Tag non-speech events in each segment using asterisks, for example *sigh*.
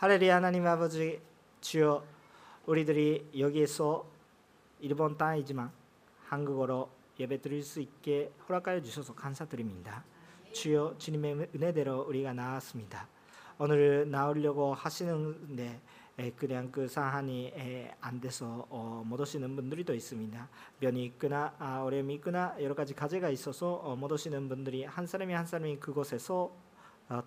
할렐루야 하나님 아버지 주여 우리들이 여기에서 일본 땅이지만 한국어로 예배 드릴 수 있게 허락하여 주셔서 감사드립니다. 주여 주님의 은혜대로 우리가 나왔습니다. 오늘 나오려고 하시는데 그냥 그 사안이 안 돼서 어, 못 오시는 분들도 있습니다. 면이 있거나 아, 어려움이 있거나 여러 가지 가제가 있어서 어, 못 오시는 분들이 한 사람이 한 사람이 그곳에서 어,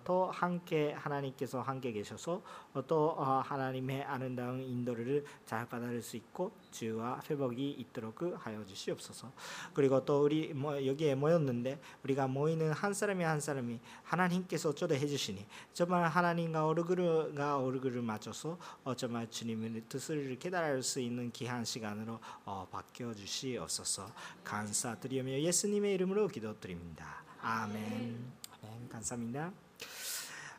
또 함께 하나님께서 함께 계셔서 어, 또 어, 하나님의 아름다운 인도를 잘 받아들일 수 있고 주와 회복이 있도록 그 하여 주시옵소서. 그리고 또 우리 뭐 여기에 모였는데 우리가 모이는 한 사람이 한 사람이 하나님께서 초대해 주시니 정말 하나님과 얼굴과 얼굴을 맞춰서 정말 주님의 뜻을 깨달을 수 있는 귀한 시간으로 바뀌어 주시옵소서. 감사드리며 예수님의 이름으로 기도드립니다. 아멘. 아멘. 감사합니다.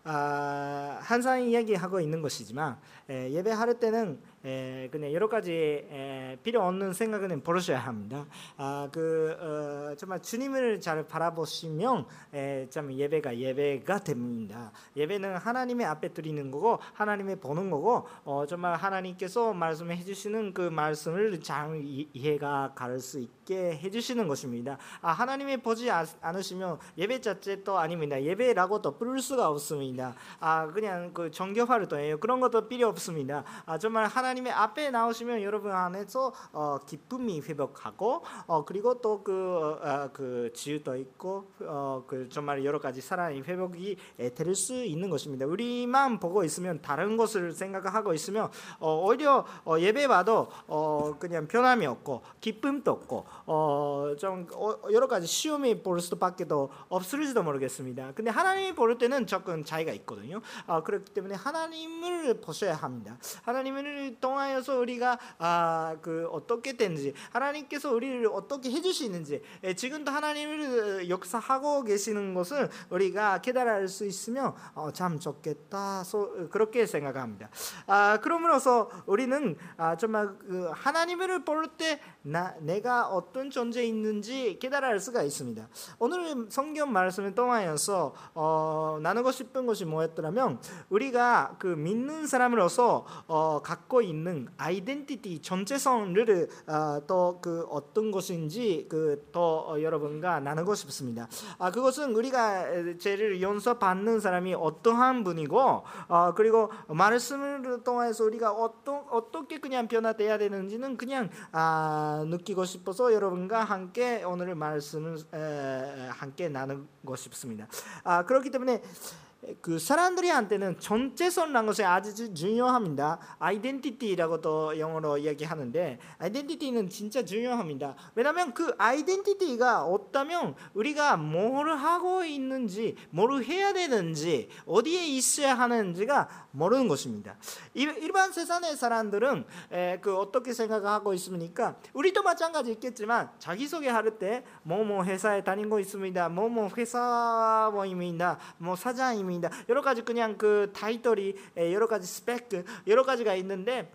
아, 항상 이야기하고 있는 것이지만 에, 예배할 때는 에, 그냥 여러 가지 에, 필요 없는 생각은 버리셔야 합니다. 아, 그 어, 정말 주님을 잘 바라보시면 에, 참 예배가 예배가 됩니다. 예배는 하나님의 앞에 드리는 거고 하나님의 보는 거고 어, 정말 하나님께서 말씀해 주시는 그 말씀을 잘 이해가 갈 수 있게 해 주시는 것입니다. 아, 하나님이 보지 않으시면 예배 자체도 아닙니다. 예배라고도 부를 수가 없습니다. 아, 그냥 그 정교 활동예요. 그런 것도 필요 없습니다. 아, 정말 하나님의 앞에 나오시면 여러분 안에서 어, 기쁨이 회복하고 어, 그리고 또그 어, 그 지유도 있고 어, 그 정말 여러 가지 사랑이 회복이 될 수 있는 것입니다. 우리만 보고 있으면 다른 것을 생각하고 있으면 어, 오히려 어, 예배 봐도 어, 그냥 변함이 없고 기쁨도 없고 어, 좀 어, 여러 가지 시험이 볼 수밖에도 없을지도 모르겠습니다. 근데 하나님이 볼 때는 조금 차이가 있거든요. 어, 그렇기 때문에 하나님을 보셔야 합니다. 하나님을 통하여서 우리가 아, 그 어떻게 되는지 하나님께서 우리를 어떻게 해주시는지 예, 지금도 하나님을 역사하고 계시는 것을 우리가 깨달을 수 있으면 어, 참 좋겠다 소, 그렇게 생각합니다. 아, 그러므로서 우리는 아, 정말 그 하나님을 볼 때 내가 어떤 존재에 있는지 깨달을 수가 있습니다. 오늘 성경 말씀을 통하여서 어, 나누고 싶은 것이 뭐였더라면 우리가 그 믿는 사람으로서 어, 갖고 있는 아이덴티티 전체성을 어, 또그 어떤 것인지 그또 어, 여러분과 나누고 싶습니다. 아 그것은 우리가 죄를 용서 받는 사람이 어떠한 분이고 어, 그리고 말씀을 통해서 우리가 어떤 어떻게 그냥 변화돼야 되는지는 그냥 아, 느끼고 싶어서 여러분 과 함께 오늘 말씀을 에, 함께 나누고 싶습니다. 아 그렇기 때문에 그 사람들이한테는 전체성이라는 것이 아주 중요합니다. 아이덴티티라고도 영어로 이야기하는데 아이덴티티는 진짜 중요합니다. 왜냐하면 그 아이덴티티가 없다면 우리가 뭘 하고 있는지, 뭘 해야 되는지, 어디에 있어야 하는지가 모르는 것입니다. 일반 세상의 사람들은 그 어떻게 생각하고 있습니까? 우리도 마찬가지 있겠지만 자기소개 할 때 뭐뭐 회사에 다니고 있습니다. 뭐뭐 회사원입니다. 뭐 사장입니다. 여러 가지 그냥 그 타이틀이 여러 가지 스펙 여러 가지가 있는데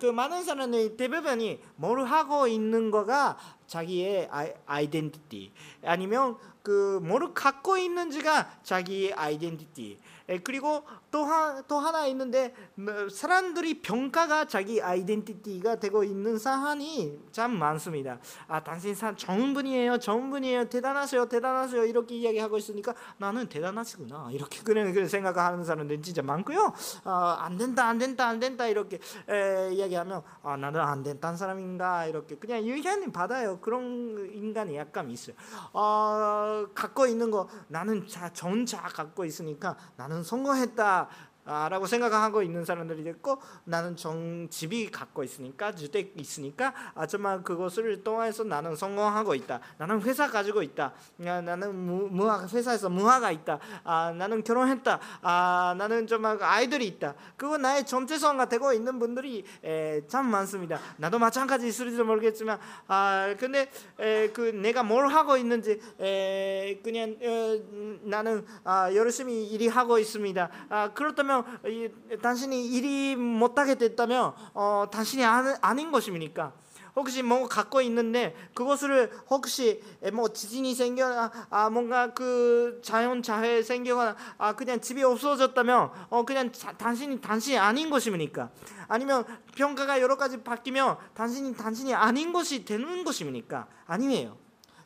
그 많은 사람이 대부분이 뭘 하고 있는 거가 자기의 아이덴티티 아니면 그 뭐를 갖고 있는지가 자기의 아이덴티티 그리고 또, 하, 또 하나 있는데 뭐 사람들이 평가가 자기 아이덴티티가 되고 있는 사안이 참 많습니다. 아 당신 사 좋은 분이에요, 좋은 분이에요, 대단하세요, 대단하세요 이렇게 이야기하고 있으니까 나는 대단하시구나 이렇게 그냥 그런 생각하는 사람들 진짜 많고요. 아, 안 된다, 안 된다, 안 된다 이렇게 에, 이야기하면 아 나는 안 된다는 사람인가 이렇게 그냥 유희님 받아요. 그런 인간이 약간 있어요. 어, 갖고 있는 거 나는 자차 갖고 있으니까 나는 성공했다. 라고 생각하고 있는 사람들이 있고 나는 정 집이 갖고 있으니까 주택 있으니까 아 정말 그것을 통해서 나는 성공하고 있다. 나는 회사 가지고 있다. 아, 나는 무, 무화 회사에서 무화가 있다. 아 나는 결혼했다. 아 나는 정말 아이들이 있다. 그거 나의 전체성가 되고 있는 분들이 에, 참 많습니다. 나도 마찬가지 있을지도 모르겠지만 아 근데 에, 그 내가 뭘 하고 있는지 에, 그냥 에, 나는 아, 열심히 일이 하고 있습니다. 아 그렇다면 그러면 이, 당신이 일이 못하게 됐다면 어, 당신이 아, 아닌 것입니까? 혹시 뭐 갖고 있는데 그것을 혹시 뭐 지진이 생겨나 아 뭔가 그 자연 자해 생겨거나 아 그냥 집이 없어졌다면 어 그냥 자, 당신이 당신이 아닌 것입니까? 아니면 평가가 여러 가지 바뀌면 당신이 당신이 아닌 것이 되는 것입니까? 아니에요.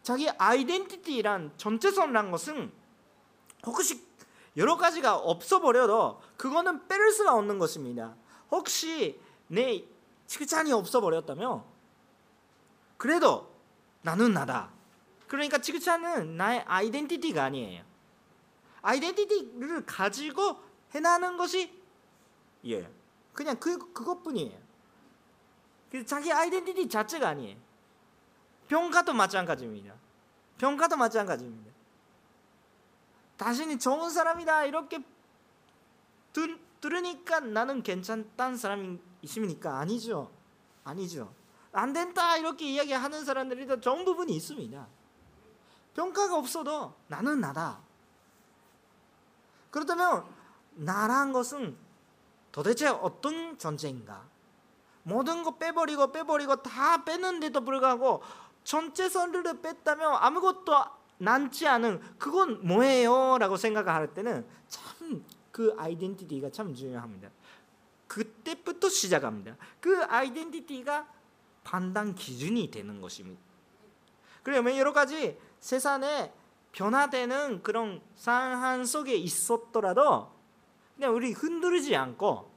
자기 아이덴티티란 전체성이란 것은 혹시 여러 가지가 없어 버려도 그거는 빼를 수가 없는 것입니다. 혹시 내 칭찬이 없어 버렸다면 그래도 나는 나다. 그러니까 지그차는 나의 아이덴티티가 아니에요. 아이덴티티를 가지고 해나는 것이 예, 그냥 그 그것뿐이에요. 자기 아이덴티티 자체가 아니에요. 평가도 마찬가지입니다. 평가도 마찬가지입니다. 자신이 좋은 사람이다 이렇게 들, 들으니까 나는 괜찮다는 사람이십니까? 아니죠. 아니죠. 안 된다 이렇게 이야기하는 사람들이 더 좋은 부분이 있습니다. 평가가 없어도 나는 나다. 그렇다면 나란 것은 도대체 어떤 존재인가? 모든 거 빼버리고 빼버리고 다 뺐는데도 불구하고 전체 선을 뺐다면 아무것도 남지 않은 그건 뭐예요? 라고 생각할 때는 참 그 아이덴티티가 참 중요합니다. 그때부터 시작합니다. 그 아이덴티티가 판단 기준이 되는 것입니다. 그러면 여러 가지 세상에 변화되는 그런 상황 속에 있었더라도 그냥 우리 흔들지 않고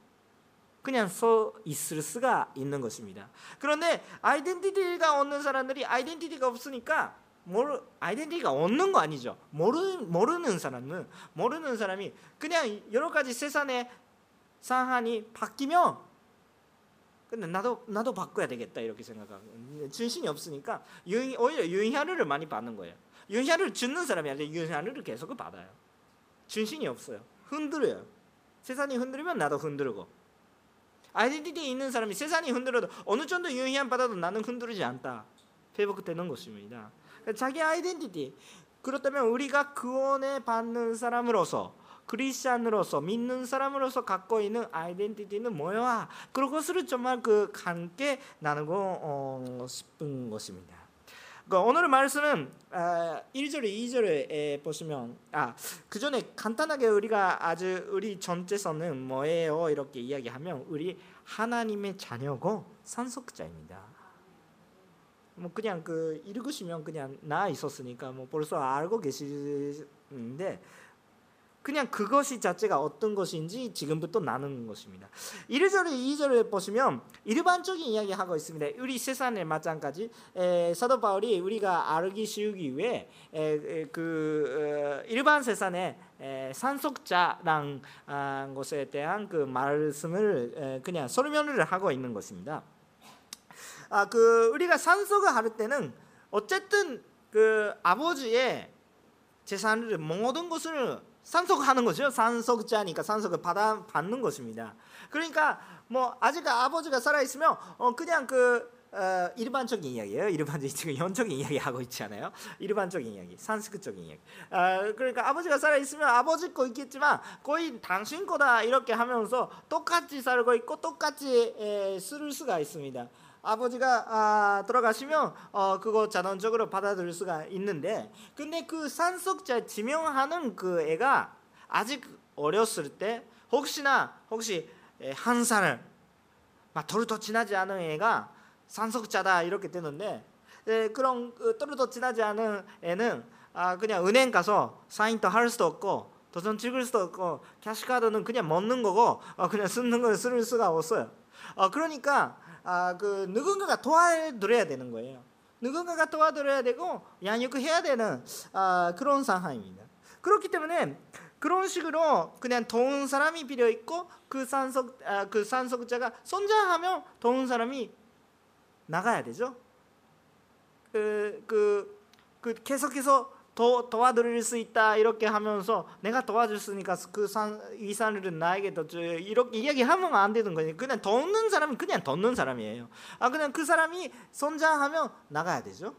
그냥 서 있을 수가 있는 것입니다. 그런데 아이덴티티가 없는 사람들이 아이덴티티가 없으니까 모르 아이덴티티가 없는 거 아니죠. 모르 모르는 사람은 모르는 사람이 그냥 여러 가지 세상의 상황이 바뀌면 근데 나도 나도 바꿔야 되겠다 이렇게 생각하고 진신이 없으니까 오히려 유인하를 많이 받는 거예요. 유인하를 주는 사람이 아니라 유인하를 계속 받아요. 진신이 없어요. 흔들어요. 세상이 흔들면 나도 흔들고 아이덴티티 있는 사람이 세상이 흔들어도 어느 정도 유인한 받아도 나는 흔들리지 않다. 회복되는 것입니다. 자기 아이덴티티 그렇다면 우리가 구원에 받는 사람으로서 크리스천으로서 믿는 사람으로서 갖고 있는 아이덴티티는 뭐야? 그것을 정말 그 함께 나누고 어, 싶은 것입니다. 그러니까 오늘 말씀은 1절, 2절에 보시면 아, 그 전에 간단하게 우리가 아주 우리 전체서는 뭐예요? 이렇게 이야기하면 우리 하나님의 자녀고 산속자입니다. 뭐 그냥 그 읽으시면 그냥 나 있었으니까 뭐 벌써 알고 계시는데 그냥 그것이 자체가 어떤 것인지 지금부터 나누는 것입니다. 1절에 2절을 보시면 일반적인 이야기 하고 있습니다. 우리 세상에 마찬가지 에, 사도 바울이 우리가 알기 쉬우기 위해 에, 에, 그 어, 일반 세상에 산속자란 아, 것에 대한 그 말씀을 그냥 설명을 하고 있는 것입니다. 아, 그 우리가 산속을 할 때는 어쨌든 그 아버지의 재산을 모든 것을 산속하는 거죠. 산속자니까 산속을 받아 받는 것입니다. 그러니까 뭐 아직 아버지가 살아 있으면 어 그냥 그 어, 일반적인 이야기예요. 일반적인 지금 현적인 이야기 하고 있지 않아요? 일반적인 이야기, 산스크적인 이야기. 어, 그러니까 아버지가 살아 있으면 아버지 거 있겠지만 거의 당신 거다 이렇게 하면서 똑같이 살고 있고 똑같이 에, 쓸 수가 있습니다. 아버지가 아, 들어가시면 어, 그거 자동적으로 받아들일 수가 있는데 근데 그 산속자 지명하는 그 애가 아직 어렸을 때 혹시나 혹시 한 살을 막 도르도 지나지 않은 애가 산속자다 이렇게 되는데 에, 그런 그, 도르도 지나지 않은 애는 아, 그냥 은행 가서 사인도 할 수도 없고 도전 찍을 수도 없고 캐시카드는 그냥 먹는 거고 어, 그냥 *laughs* 쓰는 걸쓸 수가 없어요. 어, 그러니까 아, 그 누군가가 도와드려야 되는 거예요. 누군가가 도와드려야 되고 양육해야 되는 아, 그런 상황입니다. 그렇기 때문에 그런 식으로 그냥 도운 사람이 필요 있고 그 산속 아, 그 산속자가 손자하면 도운 사람이 나가야 되죠. 그, 그, 그 계속해서 도, 도와드릴 수 있다 이렇게 하면서 내가 도와줬으니까 그 산, 이 산을 나에게 더 이렇게 이야기하면 안 되는 거니 그냥 돕는 사람은 그냥 돕는 사람이에요. 아 그냥 그 사람이 손자하면 나가야 되죠.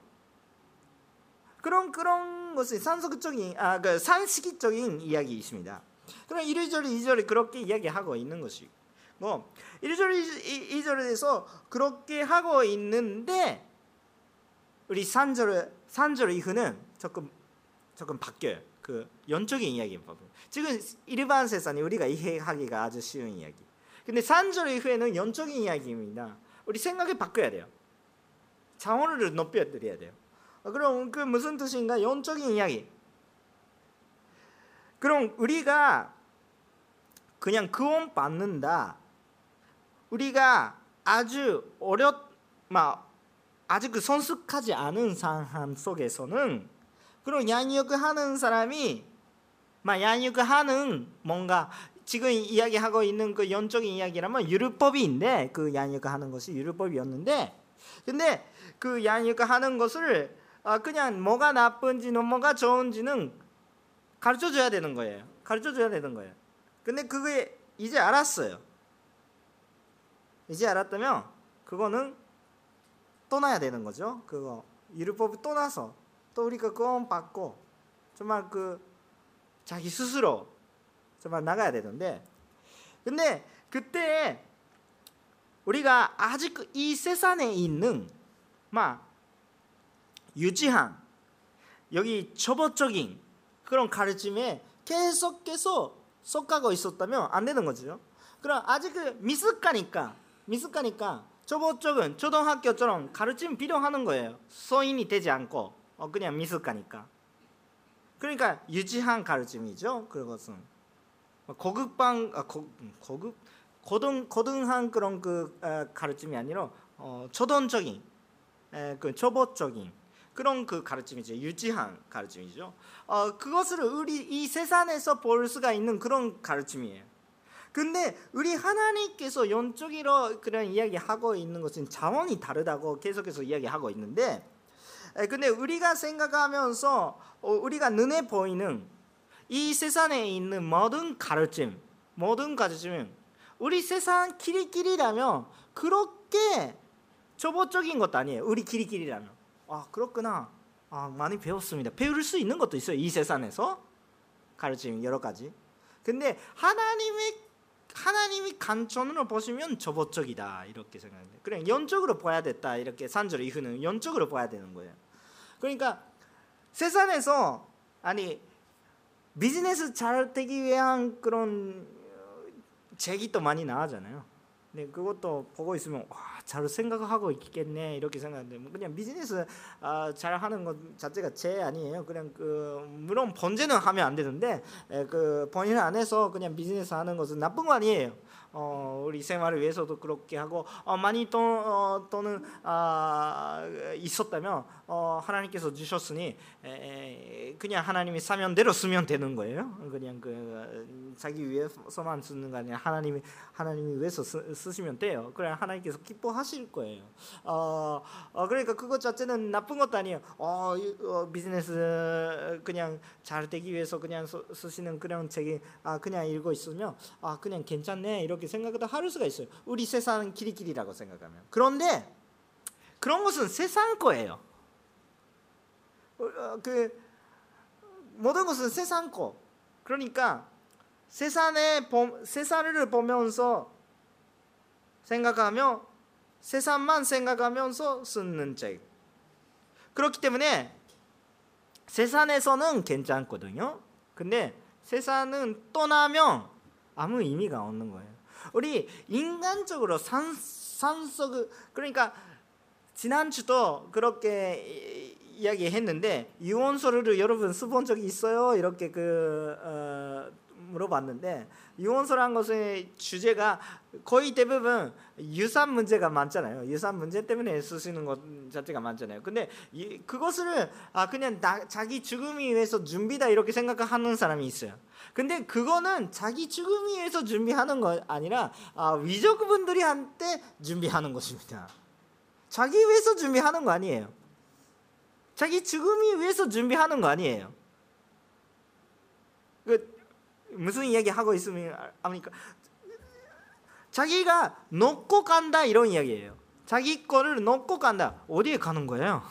그런 그런 것이 산속적인 아그 산식적인 이야기이십니다. 그럼 1절 2절이 그렇게 이야기하고 있는 것이 뭐 1절 2절에서 그렇게 하고 있는데 우리 3절 3절 이후는 조금 조금 바뀌어요. 그 연적인 이야기 지금 일반 세상이 우리가 이해하기가 아주 쉬운 이야기. 근데 3절 이후에는 연적인 이야기입니다. 우리 생각을 바꿔야 돼요. 자원을 높여드려야 돼요. 그럼 그 무슨 뜻인가? 영적인 이야기. 그럼 우리가 그냥 구원 받는다. 우리가 아주 어렵 막 아직 그 성숙하지 않은 상황 속에서는 그런 양육 하는 사람이 막 양육 하는 뭔가 지금 이야기하고 있는 그 영적인 이야기라면 율법인데 그 양육 하는 것이 율법이었는데 근데 그 양육 하는 것을 아, 그냥 뭐가 나쁜지 뭐가 좋은지는 가르쳐 줘야 되는 거예요. 가르쳐 줘야 되는 거예요. 근데 그게 이제 알았어요. 이제 알았다면 그거는 떠나야 되는 거죠. 그거 율법을 떠나서 또 우리가 구원 받고 정말 그 자기 스스로 정말 나가야 되는데 근데 그때 우리가 아직 이 세상에 있는 막 유지한 여기 초보적인 그런 가르침에 계속해서 속가고 있었다면 안 되는 거죠. 그럼 아직 그 미숙하니까 미숙하니까 초보 쪽은 초등학교처럼 가르침 필요하는 거예요. 소인이 되지 않고 어, 그냥 미숙하니까. 그러니까 유지한 가르침이죠. 그것은 고급방 아, 고, 고급 고등 고등한 그런 그 어, 가르침이 아니라 어, 초등적인 에, 그 초보적인 그런 그 가르침이죠. 유지한 가르침이죠. 어, 그것을 우리 이 세상에서 볼 수가 있는 그런 가르침이에요. 근데 우리 하나님께서 영적으로 그런 이야기하고 있는 것은 자원이 다르다고 계속해서 이야기하고 있는데 근데 우리가 생각하면서 어, 우리가 눈에 보이는 이 세상에 있는 모든 가르침 모든 가르침은 우리 세상 길이길이라면 그렇게 초보적인 것도 아니에요. 우리 길이길이라면. 아 그렇구나. 아 많이 배웠습니다. 배울 수 있는 것도 있어요 이 세상에서. 가르침 여러 가지. 근데 하나님의 하나님이 간천으로 보시면 저보적이다 이렇게 생각해요. 그냥 연적으로 봐야 됐다 이렇게 산절 이후는 연적으로 봐야 되는 거예요. 그러니까 세상에서 아니 비즈니스 잘 되기 위한 그런 제기도 많이 나오잖아요. 네, 그것도 보고 있으면 와, 잘 생각하고 있겠네 이렇게 생각하는데 뭐 그냥 비즈니스 아, 잘 하는 것 자체가 제 아니에요. 그냥 그 물론 번제는 하면 안 되는데 에, 그 본인 안에서 그냥 비즈니스 하는 것은 나쁜 거 아니에요. 어, 우리 생활을 위해서도 그렇게 하고 어, 많이 돈 어, 돈은 아, 있었다면 어, 하나님께서 주셨으니 에, 그냥 하나님이 사면 대로 쓰면 되는 거예요. 그냥 그 자기 위해서만 쓰는 거 아니라 하나님이 하나님이 위해서 쓰, 쓰시면 돼요. 그래 하나님께서 기뻐하실 거예요. 어, 어, 그러니까 그것 자체는 나쁜 것도 아니에요. 어, 어, 비즈니스 그냥 잘 되기 위해서 그냥 쓰, 시는 그런 책이 아 그냥 읽고 있으면 아 그냥 괜찮네 이렇게 생각도 할 수가 있어요. 우리 세상은 길이길이라고 생각하면. 그런데 그런 것은 세상 거예요. 어, 어, 그 모든 것은 세상 거. 그러니까 세상에 세상을 보면서 생각하며 세상만 생각하면서 쓰는 책. 그렇기 때문에 세상에서는 괜찮거든요. 근데 세상은 떠나면 아무 의미가 없는 거예요. 우리 인간적으로 산, 산속 그러니까 지난주도 그렇게 이야기했는데 유언서를 여러분 써본 적이 있어요? 이렇게 그 어, 물어봤는데 유언서란 것의 주제가 거의 대부분 유산 문제가 많잖아요. 유산 문제 때문에 쓰시는 것 자체가 많잖아요. 근데 이, 그것을 아 그냥 나, 자기 죽음이 위해서 준비다 이렇게 생각하는 사람이 있어요. 근데 그거는 자기 죽음이 위해서 준비하는 거 아니라 아, 위족분들이 한테 준비하는 것입니다. 자기 위해서 준비하는 거 아니에요. 자기 죽음이 위해서 준비하는 거 아니에요. 그 무슨 이야기 하고 있으면 아니까 자기가 놓고 간다 이런 이야기예요. 자기 거를 놓고 간다. 어디에 가는 거예요?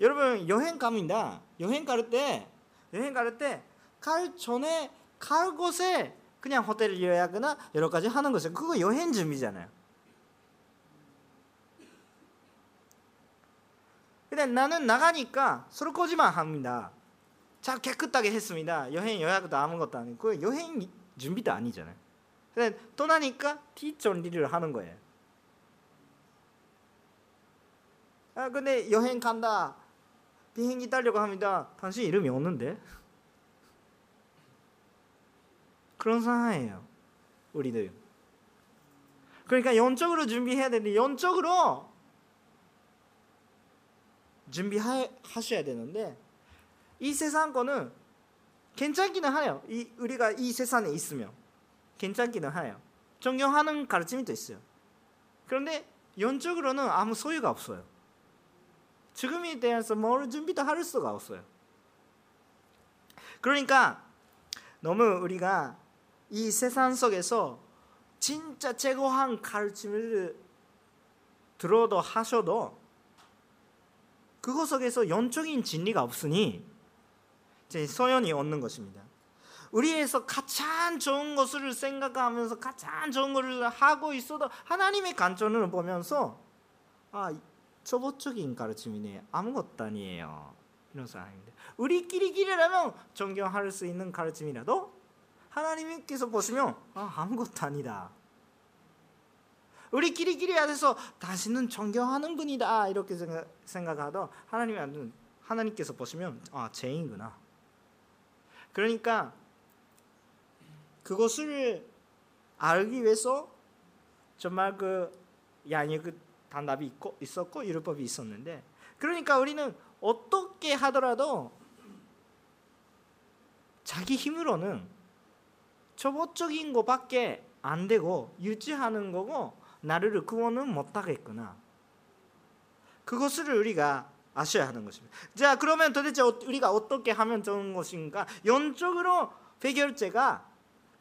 여러분 여행 갑니다. 여행 갈 때 여행 갈 때 갈 전에 갈 곳에 그냥 호텔 예약이나 여러 가지 하는 것이 그거 여행 준비잖아요. 근데 나는 나가니까 설거지만 합니다. 자 깨끗하게 했습니다. 여행 예약도 아무것도 아니고 그 여행 준비도 아니잖아요. 근데 떠나니까 뒷정리를 하는 거예요. 아 근데 여행 간다. 비행기 타려고 합니다. 당신 이름이 없는데? 그런 상황이에요. 우리들. 그러니까 영적으로 준비해야 되는데 영적으로 준비하셔야 되는데 이 세상 거는 괜찮기는 해요. 이 우리가 이 세상에 있으면 괜찮기는 해요. 존경하는 가르침이 또 있어요. 그런데 영적으로는 아무 소유가 없어요. 죽음에 대해서 뭘 준비도 할 수가 없어요. 그러니까 너무 우리가 이 세상 속에서 진짜 최고한 가르침을 들어도 하셔도 그것 속에서 영적인 진리가 없으니 소연이 얻는 것입니다. 우리에서 가장 좋은 것을 생각하면서 가장 좋은 것을 하고 있어도 하나님의 관점을 보면서 아 초보적인 가르침이네 아무것도 아니에요 이런 사람입니다. 우리끼리끼리라면 존경할 수 있는 가르침이라도 하나님께서 보시면 아, 아무것도 아니다. 우리끼리끼리 안에서 당신은 존경하는 분이다 이렇게 생각, 하도 하나님이 하나님께서 보시면 아 죄인구나. 그러니까 그것을 알기 위해서 정말 그 양의 그 단답이 있고 있었고 율법이 있었는데 그러니까 우리는 어떻게 하더라도 자기 힘으로는 초보적인 것밖에 안 되고 유지하는 거고 나를 구원은 못하겠구나. 그것을 우리가 아셔야 하는 것입니다. 자 그러면 도대체 우리가 어떻게 하면 좋은 것인가? 영적으로 해결제가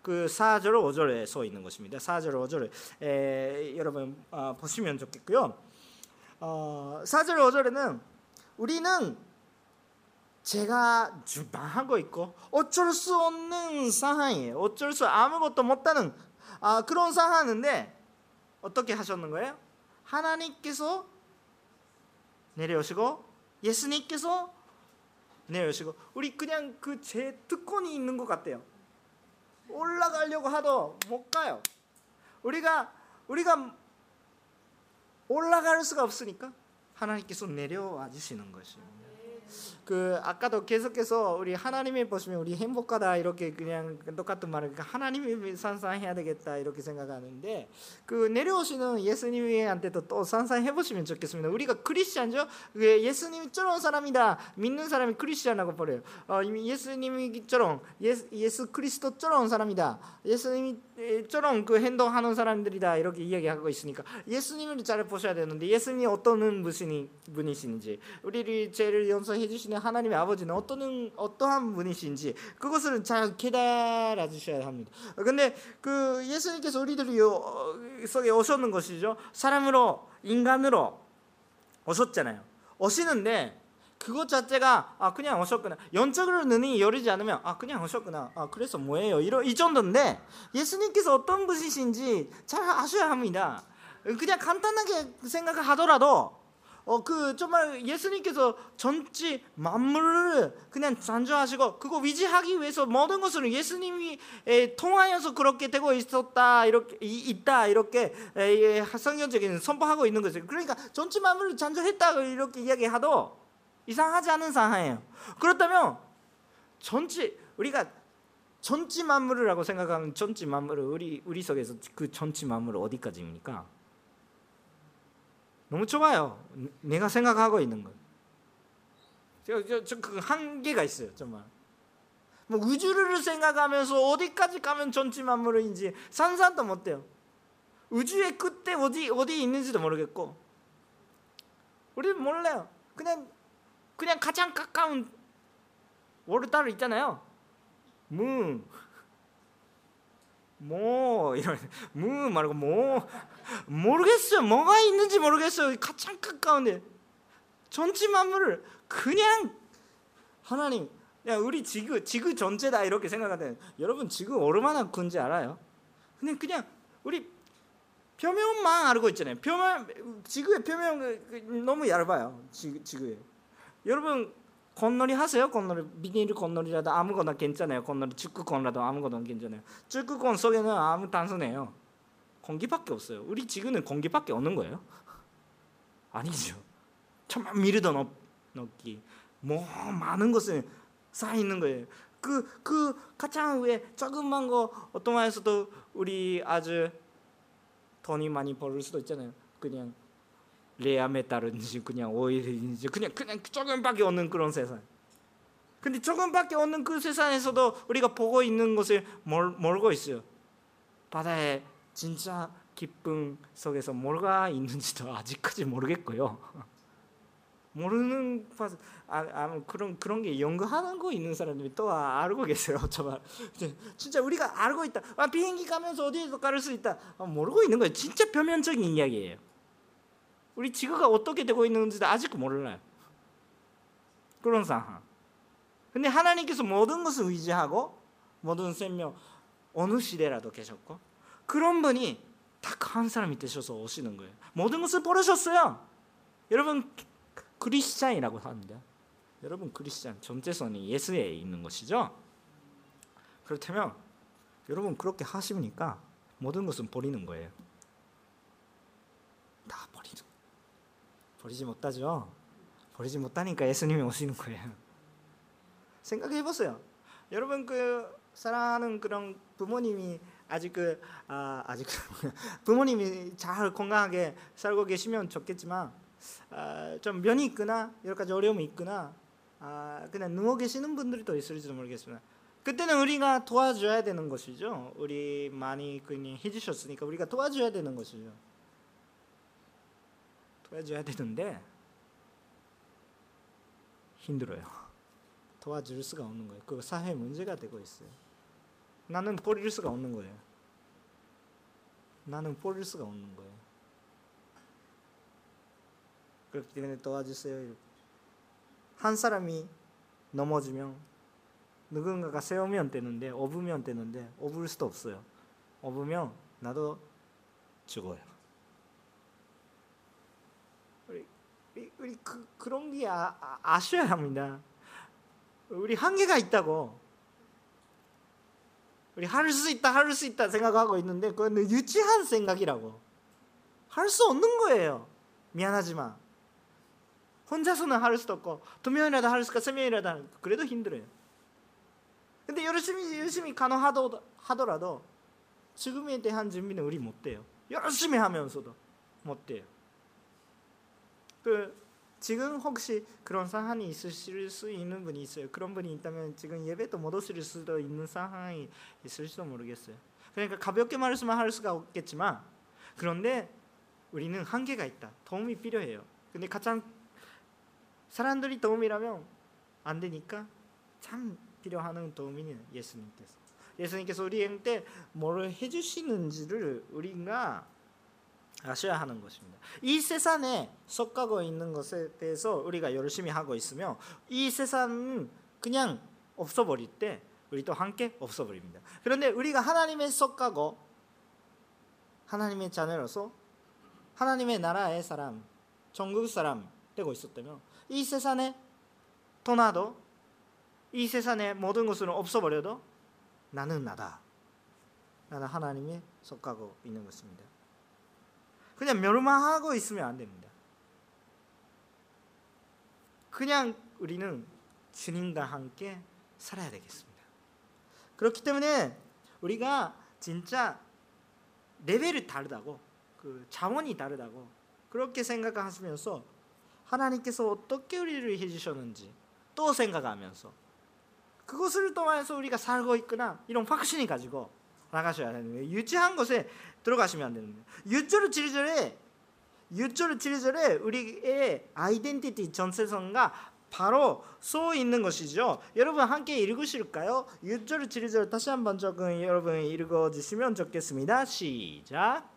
그 4절 5절에 써 있는 것입니다. 4절 5절에 에, 여러분 어, 보시면 좋겠고요. 어, 4절 5절에는 우리는 제가 주방하고 있고 어쩔 수 없는 상황이에요. 어쩔 수 아무것도 못하는 아, 그런 상황인데 어떻게 하셨는 거예요? 하나님께서 내려오시고 예수님께서 내려오시고 우리 그냥 그 제 특권이 있는 것 같아요. 올라가려고 하도 못 가요. 우리가 우리가 올라갈 수가 없으니까 하나님께서 내려와 주시는 것이에요. 그 아까도 계속해서 우리 하나님이 보시면 우리 행복하다 이렇게 그냥 똑같은 말을 그러니까 하나님이 산산해야 되겠다 이렇게 생각하는데 그 내려오시는 예수님한테도 또 산산해 보시면 좋겠습니다. 우리가 크리스천죠. 예수님처럼 사람이다 믿는 사람이 크리스천이라고 버려요. 어, 예수님처럼 예수, 예수 그리스도처럼 사람이다. 예수님처럼 그 행동하는 사람들이다 이렇게 이야기하고 있으니까 예수님을 잘 보셔야 되는데 예수님이 어떤 분이신지 우리를 죄를 용서해 주시는 계시는 하나님의 아버지는 어떤 어떠한 분이신지 그것을 잘 깨달아 주셔야 합니다. 근데 그 예수님께서 우리들이 속에 오셨는 것이죠. 사람으로 인간으로 오셨잖아요. 오시는데 그것 자체가 아 그냥 오셨구나 영적으로 눈이 열리지 않으면 아 그냥 오셨구나 아 그래서 뭐예요 이런 이 정도인데 예수님께서 어떤 분이신지 잘 아셔야 합니다 그냥 간단하게 생각하더라도 어 그 정말 예수님께서 전체 만물을 그냥 창조하시고 그거 위지하기 위해서 모든 것을 예수님이 통하여서 그렇게 되고 있었다 이렇게 있다 이렇게 성경적인 선포하고 있는 거죠. 그러니까 전체 만물을 창조했다 이렇게 이야기하도 이상하지 않은 상황이에요. 그렇다면 전체 우리가 전체 만물이라고 생각하면 전체 만물을 우리 우리 속에서 그 전체 만물 어디까지입니까? 너무 좁아요. 내가 생각하고 있는 것. 저그 한계가 있어요, 정말. 뭐 우주를 생각하면서 어디까지 가면 전체 만물인지 상상도 못해요. 우주의 끝에 어디 어디 있는지도 모르겠고, 우리 몰라요. 그냥 그냥 가장 가까운 월달 있잖아요. 문. 뭐 이런 무 말고 뭐 모르겠어요. 뭐가 있는지 모르겠어요. 가장 가까운데 전체 만물을 그냥 하나님 야 우리 지구 지구 전체다 이렇게 생각하는 여러분 지구 얼마나 큰지 알아요? 근데 그냥 우리 표면만 알고 있잖아요. 표면 지구의 표면 그, 그, 너무 얇아요. 지구 지구에. 여러분 건놀이 하세요? 건놀이 비닐 건놀이라도 아무거나 괜찮아요. 건놀이 축구건이라도 아무거나 괜찮아요. 축구건 속에는 아무 단순해요. 공기밖에 없어요. 우리 지구는 공기밖에 없는 거예요? *laughs* 아니죠. 정말 미르도 넣, 넣기 뭐 많은 것을 쌓여 있는 거예요. 그, 그 가장 위에 조그만 거 어떤 말에서도 우리 아주 돈이 많이 벌을 수도 있잖아요. 그냥 레아 메탈인지 그냥 오일인지 그냥 그냥 조금밖에 없는 그런 세상. 근데 조금밖에 없는 그 세상에서도 우리가 보고 있는 것을 멀, 멀고 있어요. 바다에 진짜 기쁨 속에서 뭐가 있는지도 아직까지 모르겠고요. *laughs* 모르는 아, 아 그런 그런 게 연구하는 거 있는 사람들이 또 알고 계세요. *laughs* 정말 진짜 우리가 알고 있다. 아, 비행기 가면서 어디에서 가를 수 있다. 아, 모르고 있는 거예요. 진짜 표면적인 이야기예요. 우리 지구가 어떻게 되고 있는지도 아직 몰라요. 그런 상황. 근데 하나님께서 모든 것을 의지하고 모든 생명 어느 시대라도 계셨고 그런 분이 딱 한 사람이 되셔서 오시는 거예요. 모든 것을 버리셨어요. 여러분 크리스찬이라고 합니다. 여러분 크리스찬 전체선이 예수에 있는 것이죠. 그렇다면 여러분 그렇게 하시니까 모든 것은 버리는 거예요. 다 버리는. 버리지 못하죠. 버리지 못하니까 예수님이 오시는 거예요. 생각해 보세요. 여러분 그 사랑하는 그런 부모님이 아직 그 아, 아직 *laughs* 부모님이 잘 건강하게 살고 계시면 좋겠지만 아, 좀 면이 있거나 여러 가지 어려움이 있거나 아, 그냥 누워 계시는 분들이 또 있을지도 모르겠습니다. 그때는 우리가 도와줘야 되는 것이죠. 우리 많이 그냥 해주셨으니까 우리가 도와줘야 되는 것이죠. 도와줘야 되는데 힘들어요. 도와줄 수가 없는 거예요. 그 사회 문제가 되고 있어요. 나는 버릴 수가 없는 거예요. 나는 버릴 수가 없는 거예요. 그렇기 때문에 도와주세요. 한 사람이 넘어지면 누군가가 세우면 되는데 업으면 되는데 업을 수도 없어요. 업으면 나도 죽어요. 우리 그, 그런 게 아, 아, 아셔야 합니다. 우리 한계가 있다고. 우리 할 수 있다, 할 수 있다 생각하고 있는데 그건 유치한 생각이라고. 할 수 없는 거예요. 미안하지만. 혼자서는 할 수도 없고 두 명이라도 할 수가 세 명이라도 할 그래도 힘들어요. 근데 열심히 열심히 간호하더라도 지금에 대한 준비는 우리 못 돼요. 열심히 하면서도 못 돼요. 그 지금 혹시 그런 상황이 있으실 수 있는 분이 있어요. 그런 분이 있다면 지금 예배도 못 오실 수도 있는 상황이 있을지도 모르겠어요. 그러니까 가볍게 말씀을 할 수가 없겠지만 그런데 우리는 한계가 있다. 도움이 필요해요. 근데 가장 사람들이 도움이라면 안 되니까 참 필요한 도움이 예수님께서. 예수님께서 우리한테 뭘 해주시는지를 우리가 아셔야 하는 것입니다. 이 세상에 속하고 있는 것에 대해서 우리가 열심히 하고 있으며 이 세상은 그냥 없어버릴 때 우리도 함께 없어버립니다. 그런데 우리가 하나님의 속하고 하나님의 자녀로서 하나님의 나라의 사람, 전국 사람 되고 있었다면 이 세상에 떠나도 이 세상의 모든 것은 없어버려도 나는 나다. 나는 하나님에 속하고 있는 것입니다. 그냥 멸망하고 있으면 안 됩니다. 그냥 우리는 주님과 함께 살아야 되겠습니다. 그렇기 때문에 우리가 진짜 레벨이 다르다고 그 자원이 다르다고 그렇게 생각하시면서 하나님께서 어떻게 우리를 해주셨는지 또 생각하면서 그것을 통해서 우리가 살고 있구나 이런 확신이 가지고 나가셔야 되는 거예요. 유치한 것에 들어가시면 안 거예요. 유초를 지리절에 유초를 지리절에 우리의 아이덴티티 전체성과 바로 써 있는 것이죠. 여러분 함께 읽으실까요? 유초를 지리절 다시 한번 조금 여러분 읽어 주시면 좋겠습니다. 시작.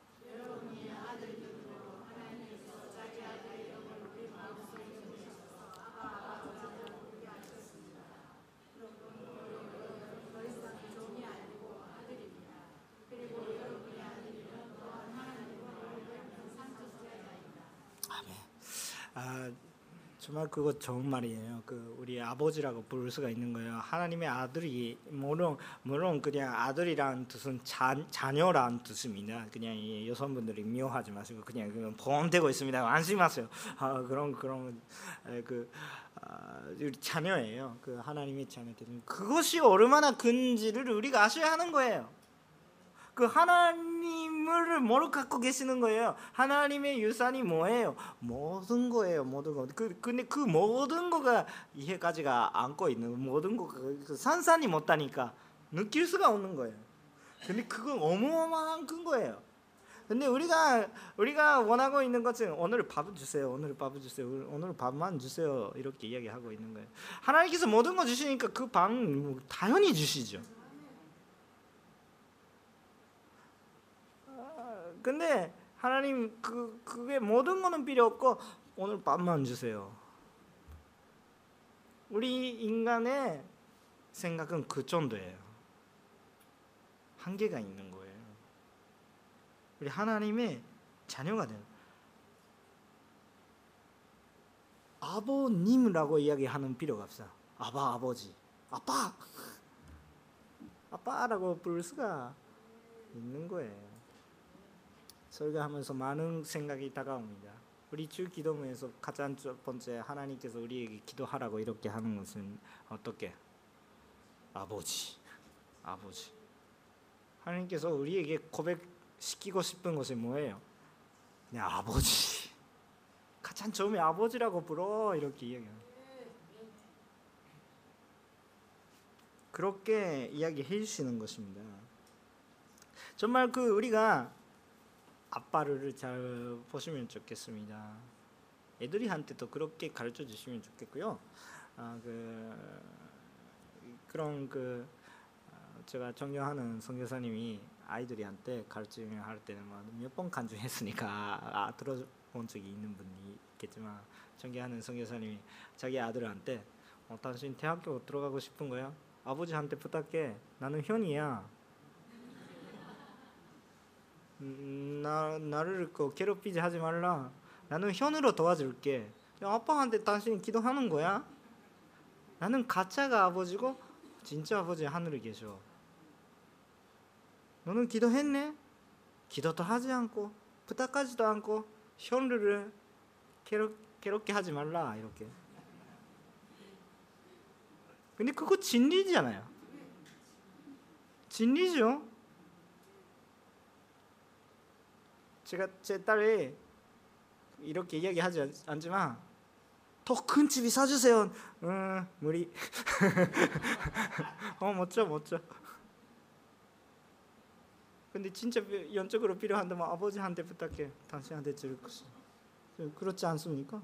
정말 그거 좋은 말이에요. 그 우리 아버지라고 부를 수가 있는 거예요. 하나님의 아들이 물론 물론 그냥 아들이란 뜻은 자, 자녀란 뜻입니다. 그냥 이 여성분들이 미워하지 마시고 그냥 그냥 보험되고 있습니다. 안심하세요. 아, 그런 그런 에, 그 아, 자녀예요. 그 하나님의 자녀들 그것이 얼마나 큰지를 우리가 아셔야 하는 거예요. 그 하나님을 뭐로 갖고 계시는 거예요? 하나님의 유산이 뭐예요? 모든 거예요, 모든 거. 그 근데 그 모든 거가 이해까지가 안고 있는 모든 거가 그 산산이 못하니까 느낄 수가 없는 거예요. 근데 그건 어마어마한 큰 거예요. 근데 우리가 우리가 원하고 있는 것은 오늘 밥 주세요. 오늘 밥 주세요. 오늘 밥만 주세요. 이렇게 이야기하고 있는 거예요. 하나님께서 모든 거 주시니까 그 밥 당연히 주시죠. 근데 하나님 그 그게 모든 거는 필요 없고 오늘 밥만 주세요. 우리 인간의 생각은 그 정도예요. 한계가 있는 거예요. 우리 하나님의 자녀가 돼요. 아버님이라고 이야기하는 필요가 없어요. 아바 아버지, 아빠, 아빠라고 부를 수가 있는 거예요. 설교하면서 많은 생각이 다가옵니다. 우리 주 기도문에서 가장 첫 번째 하나님께서 우리에게 기도하라고 이렇게 하는 것은 어떻게? 아버지, 아버지. 하나님께서 우리에게 고백시키고 싶은 것이 뭐예요? 그냥 아버지. 가장 처음에 아버지라고 불러 이렇게 이야기해요. 그렇게 이야기해 주시는 것입니다. 정말 그 우리가 아빠를 잘 보시면 좋겠습니다. 애들이 한테도 그렇게 가르쳐 주시면 좋겠고요. 아, 그 그런 그 아, 제가 존경하는 선교사님이 아이들이한테 가르치면 할 때는 뭐 몇번 간주했으니까 아, 들어본 적이 있는 분이 있겠지만 존경하는 선교사님이 자기 아들한테 어, 당신 대학교 들어가고 싶은 거야? 아버지한테 부탁해. 나는 현이야. 음, 나 나를 그 괴롭히지 하지 말라. 나는 현으로 도와줄게. 아빠한테 당신이 기도하는 거야? 나는 가짜가 아버지고 진짜 아버지 하늘에 계셔. 너는 기도했네? 기도도 하지 않고 부탁하지도 않고 현우를 괴롭, 괴롭게 하지 말라 이렇게. 근데 그거 진리잖아요. 진리죠. 제가 제 딸이 이렇게 이야기하지 않지만 더 큰 집이 사주세요. 음, 무리. *laughs* 어 멋져 멋져. 근데 진짜 연적으로 필요한다면 아버지한테 부탁해. 당신한테 줄 것이. 그렇지 않습니까?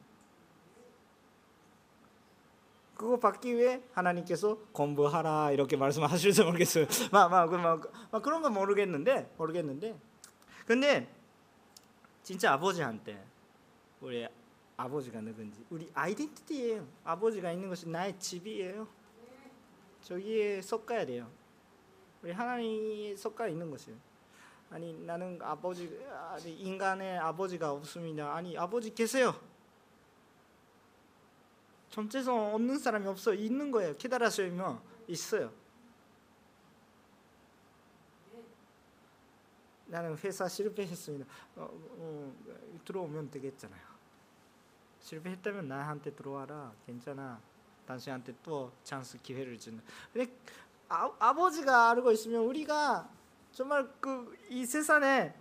그거 받기 위해 하나님께서 공부하라 이렇게 말씀하실지 모르겠어요. 막, 막, 막, 막 그런 건 모르겠는데 모르겠는데. 근데 진짜 아버지한테 우리 아버지가 누군지 우리 아이덴티티예요. 아버지가 있는 것이 나의 집이에요. 저기에 섞어야 돼요. 우리 하나님이 섞어 있는 것이에요. 아니 나는 아버지 아니 인간의 아버지가 없습니다. 아니 아버지 계세요. 전체성 없는 사람이 없어 있는 거예요. 깨달으시면 있어요. 나는 회사 실패했습니다. 어, 어, 들어오면 되겠잖아요. 실패했다면 나한테 들어와라. 괜찮아. 당신한테 또 찬스 기회를 주는. 근데 아, 아버지가 알고 있으면 우리가 정말 그 이 세상에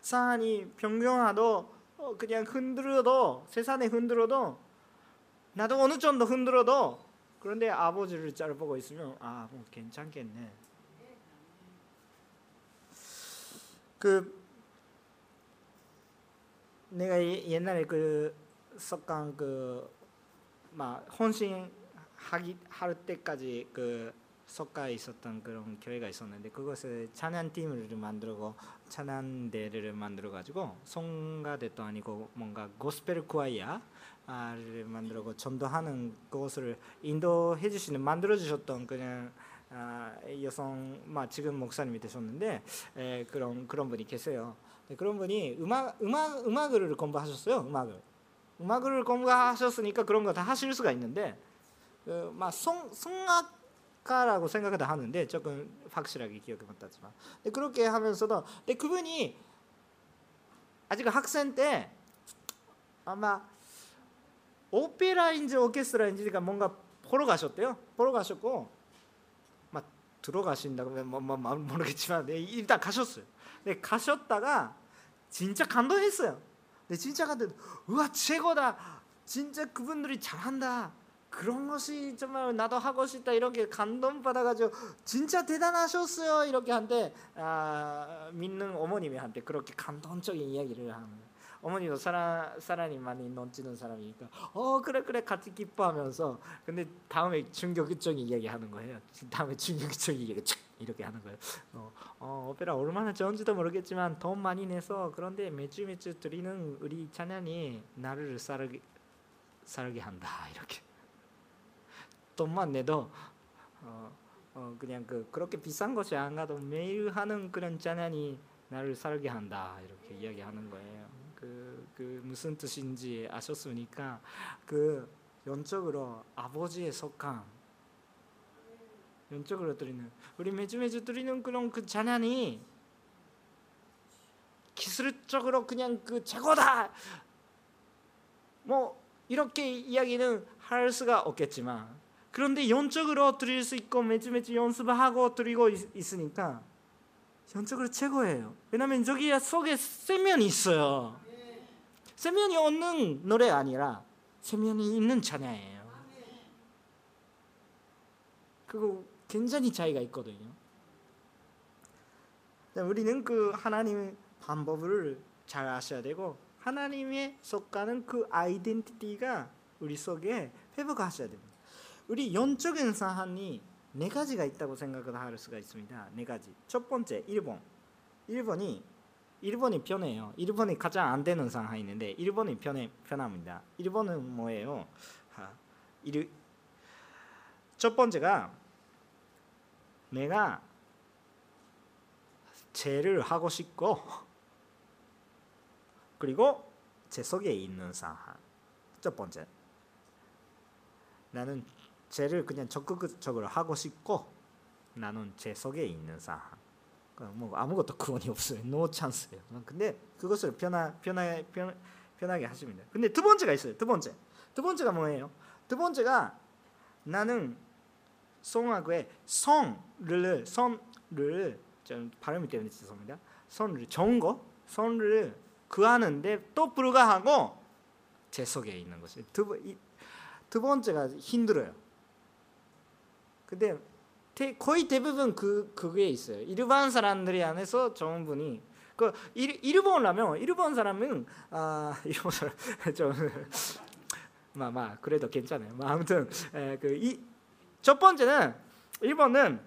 상황이 변경하도 어, 그냥 흔들어도 세상에 흔들어도 나도 어느 정도 흔들어도 그런데 아버지를 잘 보고 있으면 아 뭐 괜찮겠네. 그 내가 옛날에 그 석강 그막 혼신 하기 할 때까지 그 석가에 있었던 그런 교회가 있었는데 그것을 찬양 팀을 만들고 찬양대를 만들어 가지고 성가대도 아니고 뭔가 고스펠 쿠아이아를 만들고 전도하는 그것을 인도해 주시는 만들어 주셨던 그냥 아, 여성 마 지금 목사님이 되셨는데 에, 그런 그런 분이 계세요. 네, 그런 분이 음악 음악 음악을 공부하셨어요. 음악을 음악을 공부하셨으니까 그런 거 다 하실 수가 있는데 그, 막 성, 성악 가라고 생각을 하는데 조금 확실하게 기억이 못하지만 그렇게 하면서도 근데 그분이 아직 학생 때 아마 오페라인지 오케스트라인지가 뭔가 보러 가셨대요. 보러 가셨고 막 들어가신다고 뭐, 뭐, 뭐 모르겠지만 네, 일단 가셨어요. 네, 가셨다가 진짜 감동했어요. 네, 진짜 감동. 우와 최고다. 진짜 그분들이 잘한다. 그런 것이 정말 나도 하고 싶다 이렇게 감동 받아가지고 진짜 대단하셨어요 이렇게 한데 아, 믿는 어머님이 한테 그렇게 감동적인 이야기를 하는 어머니도 사랑 사랑이 많이 넘치는 사람이니까 어 그래 그래 같이 기뻐하면서 근데 다음에 충격적인 이야기 하는 거예요. 다음에 충격적인 이야기 촥 이렇게 하는 거예요. 어, 어 오페라 얼마나 좋은지도 모르겠지만 돈 많이 내서 그런데 매주 매주 드리는 우리 찬양이 나를 살게 살게 한다 이렇게 돈만 내도 어, 어 그냥 그 그렇게 비싼 것이 안 가도 매일 하는 그런 찬양이 나를 살게 한다 이렇게 이야기하는 거예요. 그, 그 무슨 뜻인지 아셨으니까 그 영적으로 아버지의 속함 영적으로 드리는 우리 매주 매주 드리는 그런 그 찬양이 기술적으로 그냥 그 최고다 뭐 이렇게 이야기는 할 수가 없겠지만 그런데 영적으로 드릴 수 있고 매주 매주 연습하고 드리고 있, 으니까 영적으로 최고예요. 왜냐하면 저기 속에 세면이 있어요. 세면이 없는 노래 아니라 세면이 있는 찬양이에요. 그거 굉장히 차이가 있거든요. 우리는 그 하나님의 방법을 잘 아셔야 되고 하나님의 속하는 그 아이덴티티가 우리 속에 회복하셔야 됩니다. 우리 영적인 사안이 네 가지가 있다고 생각을 할 수가 있습니다. 네 가지. 첫 번째, 1번. 1번이 일본이 편해요. 일본이 가장 안 되는 상황인데 일본이 편해 편합니다. 일본은 뭐예요? 하, 일, 첫 번째가 내가 죄를 하고 싶고 *laughs* 그리고 제 속에 있는 상황. 첫 번째. 나는 죄를 그냥 적극적으로 하고 싶고 나는 제 속에 있는 상황. 뭐 아무것도 구원이 없어요. 노 찬스예요. 근데 그것을 편하, 편하, 편, 편하게 하십니다. 근데 두 번째가 있어요. 두 번째. 두 번째가 뭐예요? 두 번째가 나는 성을 선을 좀 발음이 때문에 죄송합니다. 선을 좋은 거 선을 구하는데 또 불가하고 제 속에 있는 것이 두, 두 번째가 힘들어요. 근데 거의 대부분 그 그게 있어요. 일반 사람들이 안에서 좋은 분이 그 일, 일본 라면 일본 사람은 아 *laughs* 일본 사람 좀 마마 그래도 괜찮아요. 뭐 아무튼 그첫 번째는 일본은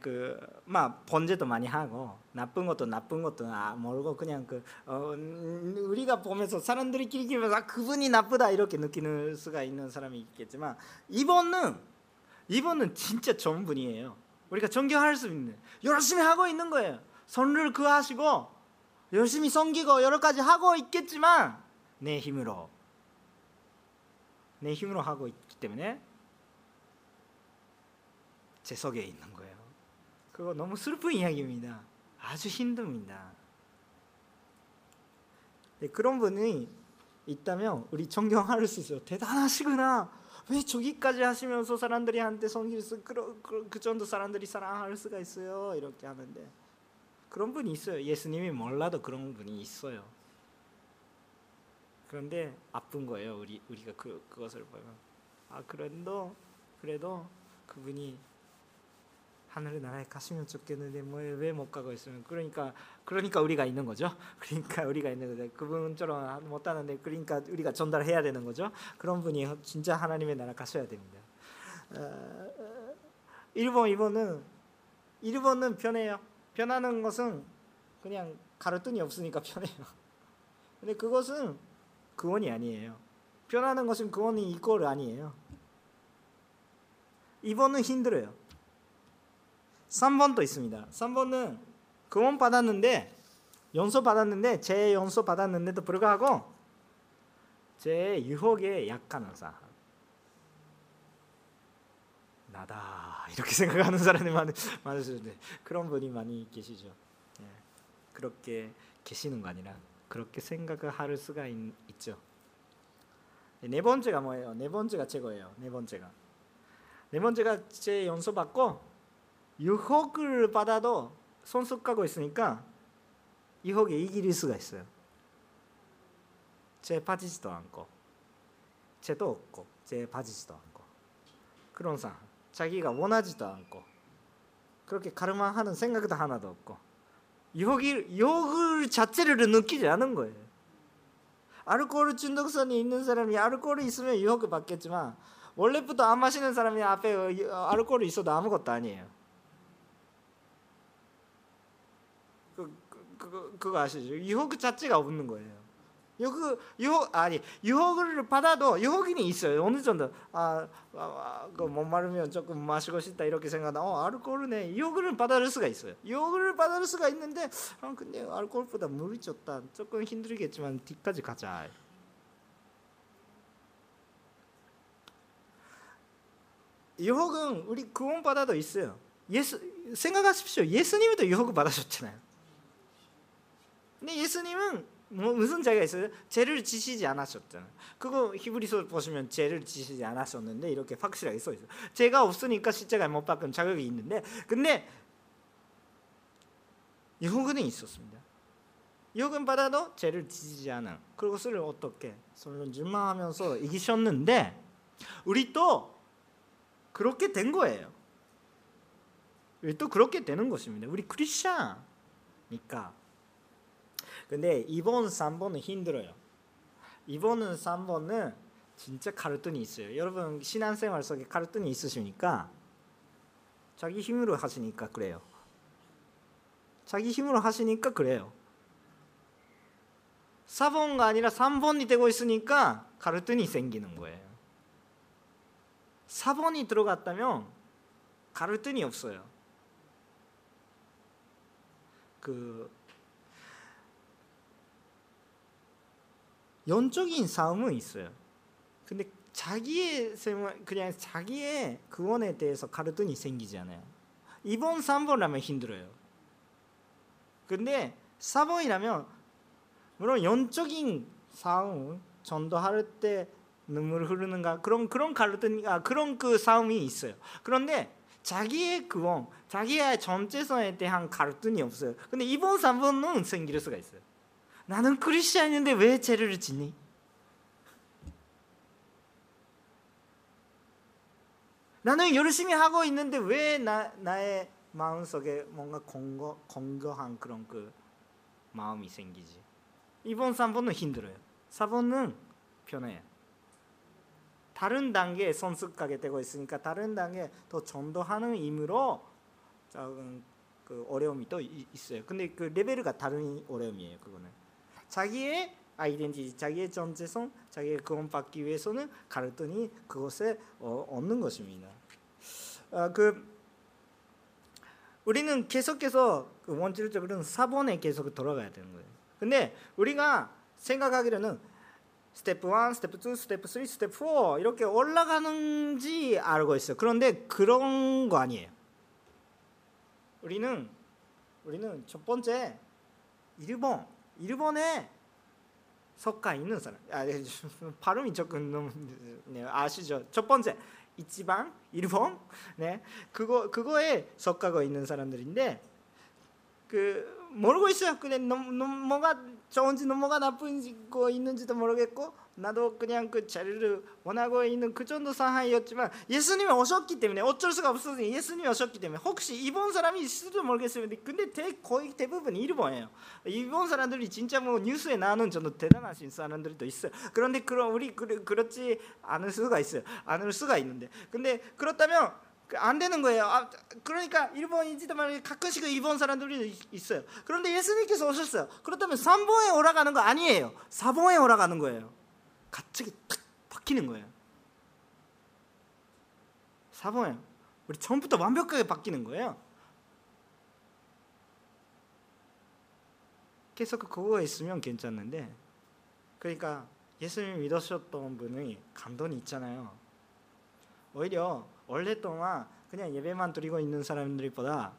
그막 번제도 많이 하고 나쁜 것도 나쁜 것도 아 모르고 그냥 그 어, 우리가 보면서 사람들이끼리 보면서 아, 그분이 나쁘다 이렇게 느끼는 수가 있는 사람이 있겠지만 이번은 이분은 진짜 좋은 분이에요. 우리가 존경할 수 있는 열심히 하고 있는 거예요. 선을 구하시고 열심히 섬기고 여러 가지 하고 있겠지만 내 힘으로 내 힘으로 하고 있기 때문에 제 속에 있는 거예요. 그거 너무 슬픈 이야기입니다. 아주 힘듭니다. 네, 그런 분이 있다면 우리 존경할 수 있어요. 대단하시구나. 왜 저기까지 하시면서 사람들이 한테 섬길 수 그, 그, 그 정도 사람들이 사랑할 수가 있어요? 이렇게 하는데. 그런 분이 있어요. 예수님이 몰라도 그런 분이 있어요. 그런데 아픈 거예요 우리 우리가 그 그것을 보면. 아 그래도 그래도 그분이 하늘 나라에 가시면 좋겠는데 뭐 왜 못 가고 있으면. 그러니까 그러니까 우리가 있는 거죠. *laughs* 그러니까 우리가 있는 거죠. 그분처럼 못 하는데 그러니까 우리가 전달해야 되는 거죠. 그런 분이 진짜 하나님의 나라 가셔야 됩니다. 어, 일본 이번은 일본은 편해요. 편하는 것은 그냥 가르등이 없으니까 *laughs* 편해요. 근데 그것은 구원이 아니에요. 편하는 것은 구원이 이꼴 아니에요. 이번은 힘들어요. 3번도 있습니다. 3번은 구원 받았는데 연소 받았는데 제 연소 받았는데도 불구하고 제 유혹에 약한 사람 나다 이렇게 *laughs* 생각하는 사람이 많, 많으시는데 그런 분이 많이 계시죠. 예. 그렇게 계시는 거 아니라 그렇게 생각을 할 수가 있, 있죠. 네 번째가 뭐예요? 네 번째가 최고예요. 네 번째가 네 번째가 제 연소 받고 유혹을 받아도 손속하고 있으니까 유혹에 이길 수가 있어요. 제 빠지지도 않고 제도 없고 제 빠지지도 않고 그런 상황 자기가 원하지도 않고 그렇게 가르마하는 생각도 하나도 없고 유혹이 유혹을 자체를 느끼지 않은 거예요. 알코올 중독성이 있는 사람이 알코올이 있으면 유혹을 받겠지만 원래부터 안 마시는 사람이 앞에 알코올이 있어도 아무것도 아니에요. 그, 그, 그, 그거 아시죠? 유혹 자체가 없는 거예요. 유혹 유혹 아니 유혹을 받아도 유혹이 있어요. 어느 정도 아, 아, 아 그못 마르면 조금 마시고 싶다 이렇게 생각하다. 어 알코올네 유혹을 받아들 수가 있어요. 유혹을 받아들 수가 있는데 아 근데 알코올보다 물이 좋다. 조금 힘들겠지만 뒤까지 가자. 유혹은 우리 구원 받아도 있어요. 예수 생각하십시오. 예수님도 유혹을 받으셨잖아요. 근데 예수님은 뭐 무슨 죄가 있어요? 죄를 지시지 않았었잖아요. 그거 히브리서 보시면 죄를 지시지 않았었는데 이렇게 확실하게 써 있어요. 죄가 없으니까 십자가에 못 박은 자격이 있는데 근데 유혹은 있었습니다. 유혹은 받아도 죄를 지시지 않은 그것을 어떻게 서로 질망하면서 이기셨는데 우리 또 그렇게 된 거예요. 우리 또 그렇게 되는 것입니다. 우리 크리스천이니까 근데 2번, 3번은 힘들어요. 2번은 3번은 진짜 가르뜬이 있어요. 여러분 신앙생활 속에 가르뜬이 있으시니까 자기 힘으로 하시니까 그래요. 자기 힘으로 하시니까 그래요. 4번가 아니라 3번이 되고 있으니까 가르뜬이 생기는 거예요. 4번이 들어갔다면 가르뜬이 없어요. 그 영적인 싸움은 있어요. 근데 자기의 그냥 자기의 구원에 대해서 가르등이 생기지 않아요. 2번, 3번라면 힘들어요. 근데 4번이라면 물론 영적인 싸움 전도할 때 눈물 흐르는가 그런 그런 갈등 아 그런 그 싸움이 있어요. 그런데 자기의 구원, 자기의 전체성에 대한 갈등이 없어요. 근데 2번, 3번은 생길 수가 있어요. 나는 크리스천인데 왜 죄를 짓니? 나는 열심히 하고 있는데 왜 나, 나의 마음속에 뭔가 공거, 공교한 그런 그 마음이 생기지? 2번, 3번은 힘들어요. 4번은 편해요. 다른 단계에 성숙하게 되고 있으니까 다른 단계에 더 전도하는 의미로 적은 그 어려움이 또 있어요. 근데 그 레벨이 다른 어려움이에요. 그거는. 자기의 아이덴티티, 자기의 존재성, 자기의 구원받기 위해서는 가르더니 그것에 어, 얻는 것입니다. 아, 그 우리는 계속해서 그 원질적으로는 사본에 계속 돌아가야 되는 거예요. 근데 우리가 생각하기로는 스텝 1, 스텝 2, 스텝 3, 스텝 4 이렇게 올라가는지 알고 있어요. 그런데 그런 거 아니에요. 우리는 우리는 첫 번째 일본 일본에 석가 있는 사람. 아, 네, 발음이 조금 너무 네, 아시죠? 첫 번째 이치방 일본 네 그거 그거에 석가가 있는 사람들인데 그 모르고 있어요. 근데 너무 뭐가 좋은지 뭐가 나쁜지 거 있는지도 모르겠고 나도 그냥 그 자리를 원하고 있는 그 정도 상황이었지만 예수님이 오셨기 때문에 어쩔 수가 없어서 예수님이 오셨기 때문에 혹시 일본 사람이 있을지도 모르겠습니다. 근데 대, 거의 대부분 일본이에요. 일본 사람들이 진짜 뭐 뉴스에 나오는 정도 대단하신 사람들도 있어요. 그런데 그런 우리 그, 그렇지 않을 수가 있어요. 않을 수가 있는데 근데 그렇다면 그 안 되는 거예요. 아, 그러니까 일본인지도 가끔씩 일본 사람들이 있어요. 그런데 예수님께서 오셨어요. 그렇다면 3번에 올라가는 거 아니에요. 4번에 올라가는 거예요. 갑자기 탁 바뀌는 거예요. 4번에 우리 처음부터 완벽하게 바뀌는 거예요. 계속 그거 있으면 괜찮은데 그러니까 예수님 믿으셨던 분이 감동이 있잖아요. 오히려 오랫동안 그냥 예배만 드리고 있는 사람들보다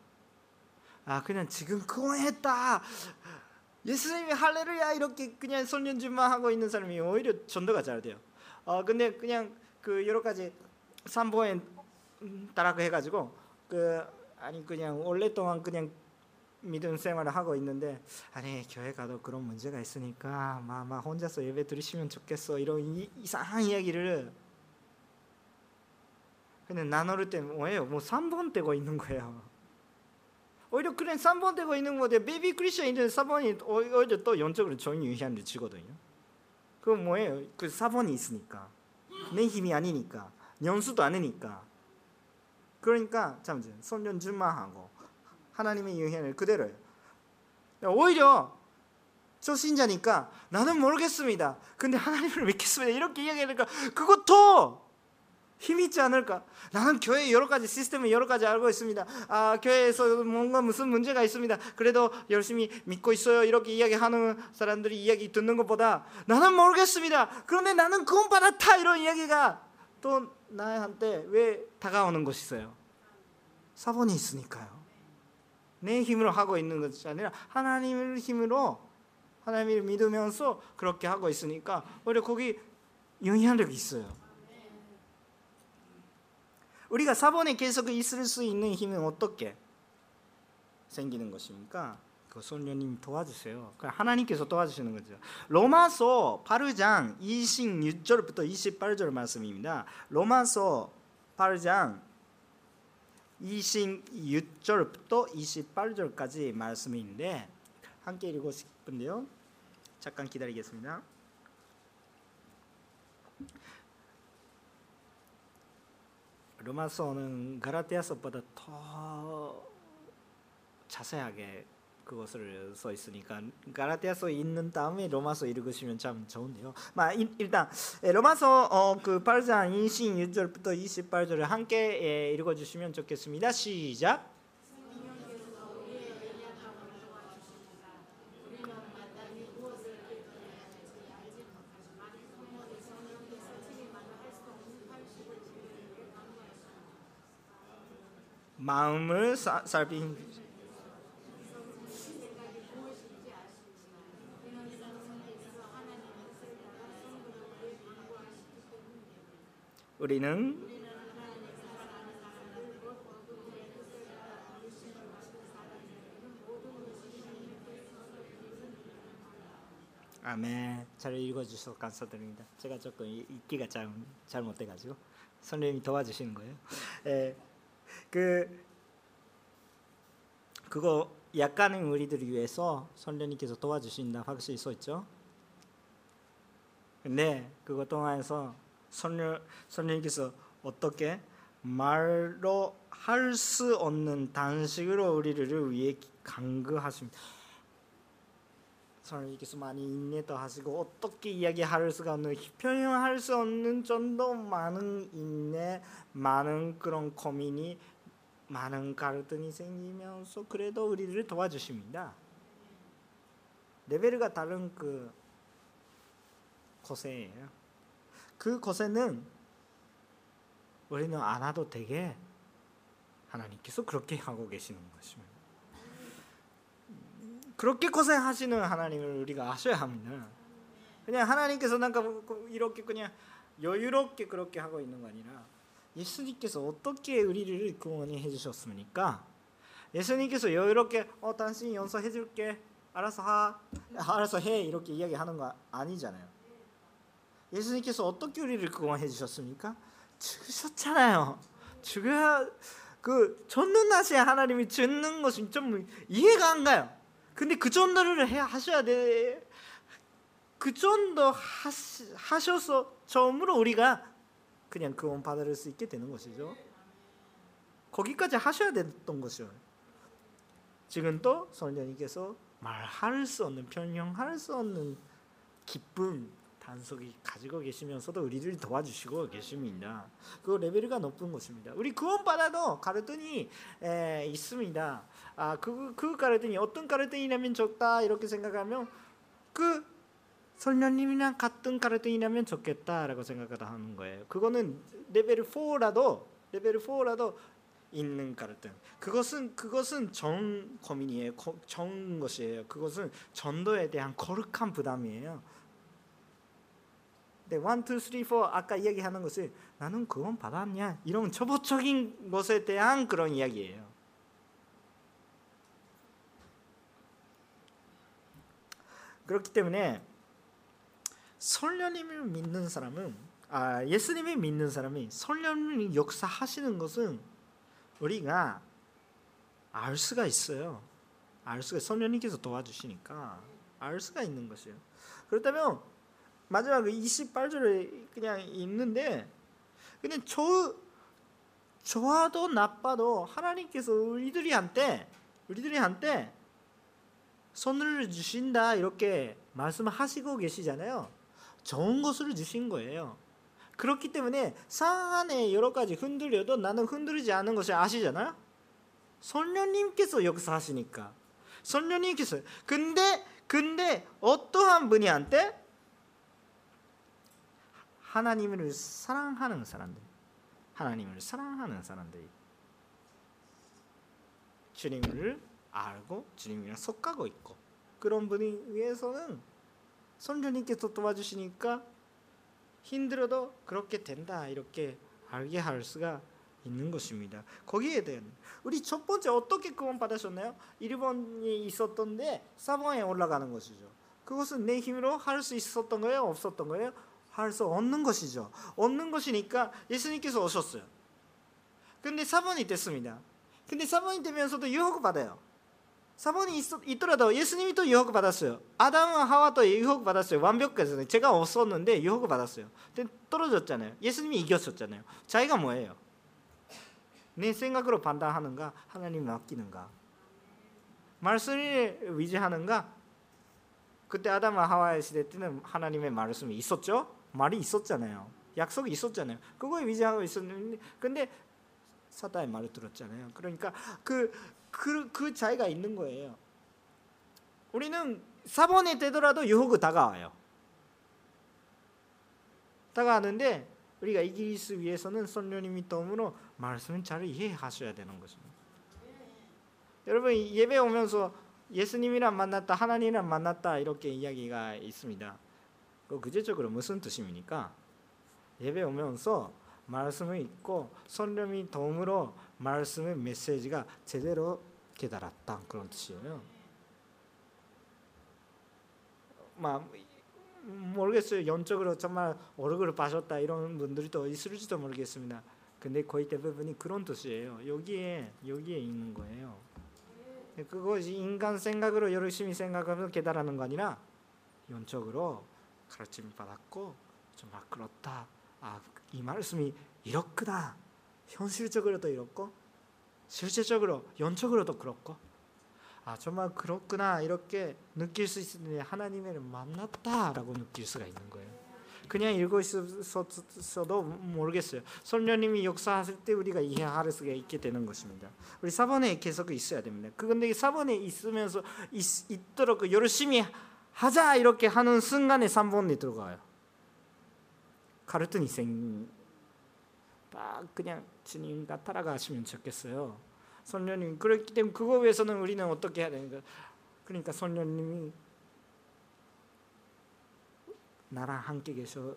아 그냥 지금 구원했다 예수님이 할렐루야 이렇게 그냥 손년주만 하고 있는 사람이 오히려 전도가 잘 돼요. 어 근데 그냥 그 여러 가지 삼보에 따라고 해가지고 그 아니 그냥 오랫동안 그냥 믿음 생활을 하고 있는데 아니 교회 가도 그런 문제가 있으니까 막막 혼자서 예배 드리시면 좋겠어 이런 이, 이상한 이야기를 근데 나눌 때 뭐예요? 뭐 3번 떼고 있는 거예요. 오히려 그냥 3번 떼고 있는 건데 베이비 크리스천인데 4번이 오히려 또 영적으로 좋은 영향을 주거든요. 그건 뭐예요? 그 4번이 있으니까 내 힘이 아니니까 연수도 아니니까 그러니까 참 손년준만 하고 하나님의 영향을 그대로요. 오히려 저 신자니까 나는 모르겠습니다. 근데 하나님을 믿겠습니다. 이렇게 이야기하니까 그것도 힘이 있지 않을까? 나는 교회 여러 가지 시스템을 여러 가지 알고 있습니다. 아 교회에서 뭔가 무슨 문제가 있습니다. 그래도 열심히 믿고 있어요. 이렇게 이야기하는 사람들이 이야기 듣는 것보다 나는 모르겠습니다. 그런데 나는 구원 받았다 이런 이야기가 또 나한테 왜 다가오는 것이 있어요? 사본이 있으니까요. 내 힘으로 하고 있는 것이 아니라 하나님의 힘으로 하나님을 믿으면서 그렇게 하고 있으니까 오히려 거기 영향력이 있어요. 우리가 사본에 계속 있을 수 있는 힘은 어떻게 생기는 것입니까? 그 손녀님 도와주세요. 하나님께서 도와주시는 거죠. 로마서 8장 26절부터 28절 말씀입니다. 로마서 8장 26절부터 28절까지 말씀인데 함께 읽고 싶은데요. 잠깐 기다리겠습니다. 로마서는 가라티아서보다 더 자세하게 그것을 써 있으니까 가라티아서 읽는 다음에 로마서 읽으시면 참 좋은데요. 마 일단 로마서 어, 그 8장 26절부터 28절을 함께 읽어 주시면 좋겠습니다. 시작. 마음을 살핀 우리는 아멘. 잘 읽어주셔서 감사드립니다. 제가 조금 읽기가 잘 잘못돼가지고 선생님이 도와주시는 거예요. 에, 그 그거 약간의 우리들을 위해서 선생님께서 도와주신다 확실히 써 있죠. 근데 그거 동안에서 선녀 선생님께서 어떻게 말로 할 수 없는 단식으로 우리를 위해 간구하십니다. 선생님께서 많이 인내도 하시고 어떻게 이야기할 수가 없는 표현할 수 없는 정도 많은 인내, 많은 그런 고민이 많은 갈등이 생기면서 그래도 우리를 도와주십니다. 레벨가 다른 그 고생이에요. 그 고생은 우리는 안 해도 되게 하나님께서 그렇게 하고 계시는 것입니다. 그렇게 고생하시는 하나님을 우리가 아셔야 합니다. 그냥 하나님께서 뭔가 이렇게 그냥 여유롭게 그렇게 하고 있는 거 아니라 예수님께서 어떻게 우리를 구원해 주셨습니까? 예수님께서 여유롭게 어 당신 용서해 줄게 알아서 하 알아서 해 이렇게 이야기하는 거 아니잖아요. 예수님께서 어떻게 우리를 구원해 주셨습니까? 죽으셨잖아요. 죽어야 그 전능하신 하나님이 죽는 것이 좀 이해가 안 가요. 근데 그 정도를 해 하셔야 돼. 그 정도 하시, 하셔서 처음으로 우리가 그냥 구원 받을 수 있게 되는 것이죠. 거기까지 하셔야 됐던 것이요. 지금 또 선녀님께서 말할 수 없는 변형할 수 없는 기쁨 단속이 가지고 계시면서도 우리를 도와주시고 계십니다. 그 레벨이 높은 것입니다. 우리 구원 받아도 가르등이 있습니다. 아 그 그 가르등이 어떤 가르등이라면 적다 이렇게 생각하면 그 설녀님이랑 같은 가르등이라면 좋겠다라고 생각하는 거예요. 그거는 레벨 4라도 레벨 4라도 있는 가르등. 그것은 그것은 정 고민이에요. 정 것이에요. 그것은 전도에 대한 거룩한 부담이에요. 네, 1, 2, 3, 4 아까 이야기하는 것은 나는 그건 받았냐 이런 초보적인 것에 대한 그런 이야기예요. 그렇기 때문에 설녀님을 믿는 사람은 아 예수님을 믿는 사람이 설녀님이 역사하시는 것은 우리가 알 수가 있어요. 알 수가 설녀님께서 도와주시니까 알 수가 있는 것이에요. 그렇다면 마지막 28절에 그냥 있는데 근데 저 좋아도 나빠도 하나님께서 우리들이 한테 우리들이 한테 손을 주신다 이렇게 말씀하시고 계시잖아요. 좋은 것을 주신 거예요. 그렇기 때문에 상안에 여러 가지 흔들려도 나는 흔들리지 않은 것을 아시잖아요. 선녀님께서 역사하시니까. 선녀님께서 근데 근데 어떠한 분이한테 하나님을 사랑하는 사람들, 하나님을 사랑하는 사람들이 주님을 알고 주님이랑 속하고 있고 그런 분이 위해서는 선교님께서 도와주시니까 힘들어도 그렇게 된다 이렇게 알게 할 수가 있는 것입니다. 거기에 대한 우리 첫 번째 어떻게 구원 받으셨나요? 일본이 있었던데 사번에 올라가는 것이죠. 그것은 내 힘으로 할 수 있었던 거예요, 없었던 거예요? 할 수 없는 것이죠. 없는 것이니까 예수님께서 오셨어요. 근데 사번이 됐습니다. 근데 사번이 되면서도 유혹 받아요. 사번이 있, 더라도 예수님이 또 유혹 받았어요. 아담과 하와 또 유혹 받았어요. 완벽했어요. 제가 없었는데 유혹 받았어요. 근데 떨어졌잖아요. 예수님이 이겼었잖아요. 자기가 뭐예요? 내 생각으로 판단하는가? 하나님 맡기는가? 말씀을 위지하는가? 그때 아담과 하와의 시대 때는 하나님의 말씀이 있었죠? 말이 있었잖아요. 약속이 있었잖아요. 그거에 위지하고 있었는데 근데 사단의 말을 들었잖아요. 그러니까 그 그, 그 차이가 있는 거예요. 우리는 사번이 되더라도 유혹이 다가와요. 다가왔는데 우리가 이길 수 위해서는 선녀님이 덤으로 말씀을 잘 이해하셔야 되는 것입니다. 여러분 예배 오면서 예수님이랑 만났다 하나님이랑 만났다 이렇게 이야기가 있습니다. 그 구체적으로 무슨 뜻입니까? 예배 오면서 말씀을 읽고 성령이 도움으로 말씀의 메시지가 제대로 깨달았다 그런 뜻이에요. 막 모르겠어요. 영적으로 정말 얼굴을 봐셨다 이런 분들이 또 있을지도 모르겠습니다. 근데 거의 대부분이 그런 뜻이에요. 여기에 여기에 있는 거예요. 그것이 인간 생각으로 열심히 생각하면 깨달는 거 아니라 영적으로 가르침 받았고 정말 그렇다. 아, 이 말씀이 이렇구나. 현실적으로도 이렇고 실제적으로 영적으로도 그렇고 아 정말 그렇구나 이렇게 느낄 수 있는데 하나님을 만났다라고 느낄 수가 있는 거예요. 그냥 읽고 있어도 모르겠어요. 설녀님이 역사하실 때 우리가 이해할 수가 있게 되는 것입니다. 우리 사번에 계속 있어야 됩니다. 그런데 사번에 있으면서 있, 있도록 열심히 하자 이렇게 하는 순간에 3번이 들어가요. 가르트니 생, 딱 그냥 주님과 따라가시면 좋겠어요. 선녀님 그렇기 때문에 그거 위해서는 우리는 어떻게 해야 되는가? 그러니까 선녀님이 나랑 함께 계셔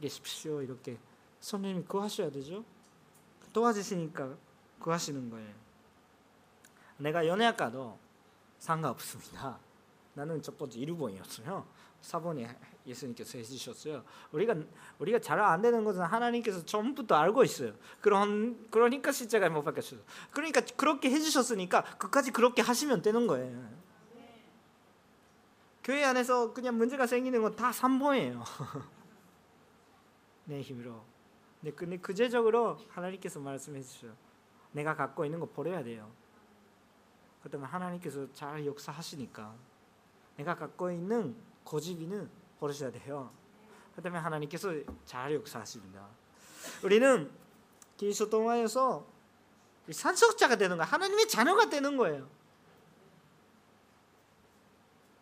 계십시오 이렇게 선녀님이 구하셔야 되죠. 도와주시니까 구하시는 거예요. 내가 연애학과도 상관없습니다. 나는 첫 번째 일본이었어요. 4번에 예수님께서 해주셨어요. 우리가 우리가 잘 안 되는 것은 하나님께서 전부터 알고 있어요. 그런 그러니까 십자가에 못 박혔어요. 그러니까 그렇게 해주셨으니까 끝까지 그렇게 하시면 되는 거예요. 교회 안에서 그냥 문제가 생기는 건 다 3번이에요. *laughs* 내 힘으로. 네, 근데 구체적으로 하나님께서 말씀해 주셔. 내가 갖고 있는 거 버려야 돼요. 그다음에 하나님께서 잘 역사하시니까 내가 갖고 있는 고집이는 버리셔야 돼요. 그다음에 하나님께서 잘 역사하십니다. 우리는 그리스도 동화에서 산속자가 되는 거야. 하나님의 자녀가 되는 거예요.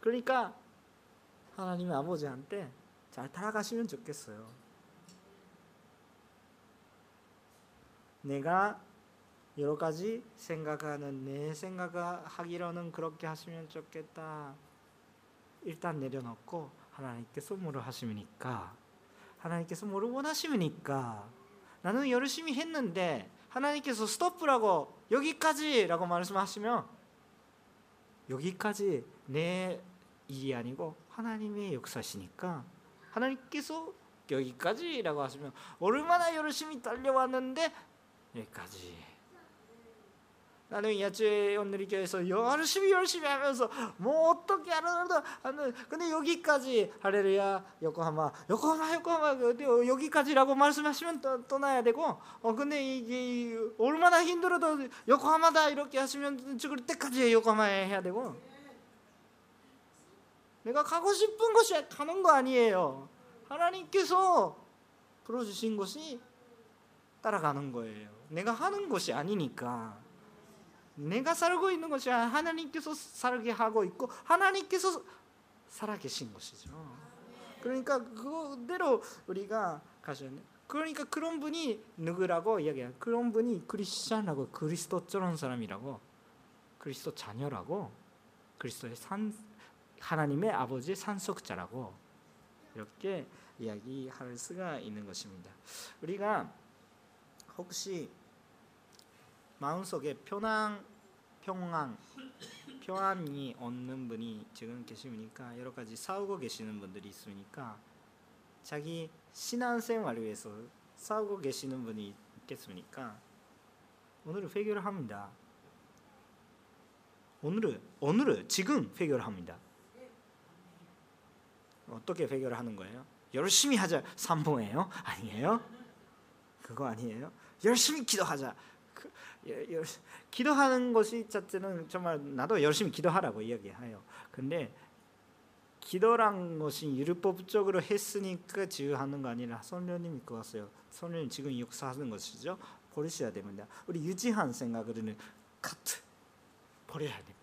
그러니까 하나님의 아버지한테 잘 따라가시면 좋겠어요. 내가 여러 가지 생각하는 내 생각하기로는 그렇게 하시면 좋겠다. 일단 내려놓고 하나님께서 뭐를 하시니까 하나님께서 뭐를 원하시니까. 나는 열심히 했는데 하나님께서 스톱라고 여기까지라고 말씀하시면 여기까지 내 일이 아니고 하나님의 역사시니까 하나님께서 여기까지라고 하시면 얼마나 열심히 달려왔는데 여기까지 나는 야채 오늘이 교회에서 열심히 열심히 하면서 뭐 어떻게 하는도 하는 근데 여기까지 할렐루야 요코하마 요코하마 요코하마 여기까지라고 말씀하시면 또 떠나야 되고 어 근데 이게 얼마나 힘들어도 요코하마다 이렇게 하시면 죽을 때까지 요코하마에 해야 되고. 내가 가고 싶은 곳이 가는 거 아니에요. 하나님께서 풀어주신 것이 따라가는 거예요. 내가 하는 것이 아니니까 내가 살고 있는 것이 하나님께서 살게 하고 있고 하나님께서 살아계신 것이죠. 그러니까 그대로 우리가 가셔야 그러니까 그런 분이 누구라고 이야기해요. 그런 분이 크리스천하고 그리스도처럼 사람이라고 그리스도 자녀라고 그리스도의 산 하나님의 아버지의 산속자라고 이렇게 이야기할 수가 있는 것입니다. 우리가 혹시 마음속에 편안 평안 평안이 없는 분이 지금 계시니까 여러 가지 싸우고 계시는 분들이 있으니까 자기 신앙생활을 위해서 싸우고 계시는 분이 있겠습니까? 오늘은 회개를 합니다. 오늘은 오늘은 지금 회개를 합니다. 어떻게 회개를 하는 거예요? 열심히 하자 삼봉예요? 아니에요? 그거 아니에요? 열심히 기도하자. 기도하는 것이 자체는 정말 나도 열심히 기도하라고 이야기해요. 근데 기도란 것이 율법적으로 했으니까 지휘하는 거 아니라 선녀님이 그었어요. 선녀님 지금 역사하는 것이죠. 버리셔야 됩니다. 우리 유지한 생각으로는 카트 버려야 됩니다.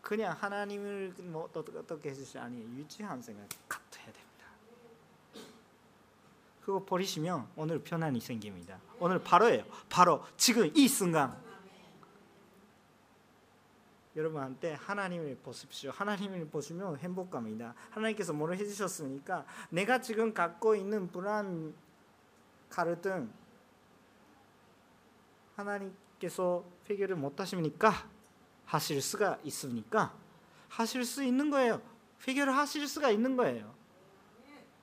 그냥 하나님을 뭐 어떻게 해주시 아니 유지한 생각 카트. 그거 버리시면 오늘 편안이 생깁니다. 오늘 바로예요. 바로 지금 이 순간. 여러분한테 하나님을 보십시오. 하나님을 보시면 행복감이다. 하나님께서 뭐를 해주셨습니까? 내가 지금 갖고 있는 불안, 갈등, 하나님께서 해결을 못 하십니까? 하실 수가 있습니까? 하실 수 있는 거예요. 해결을 하실 수가 있는 거예요.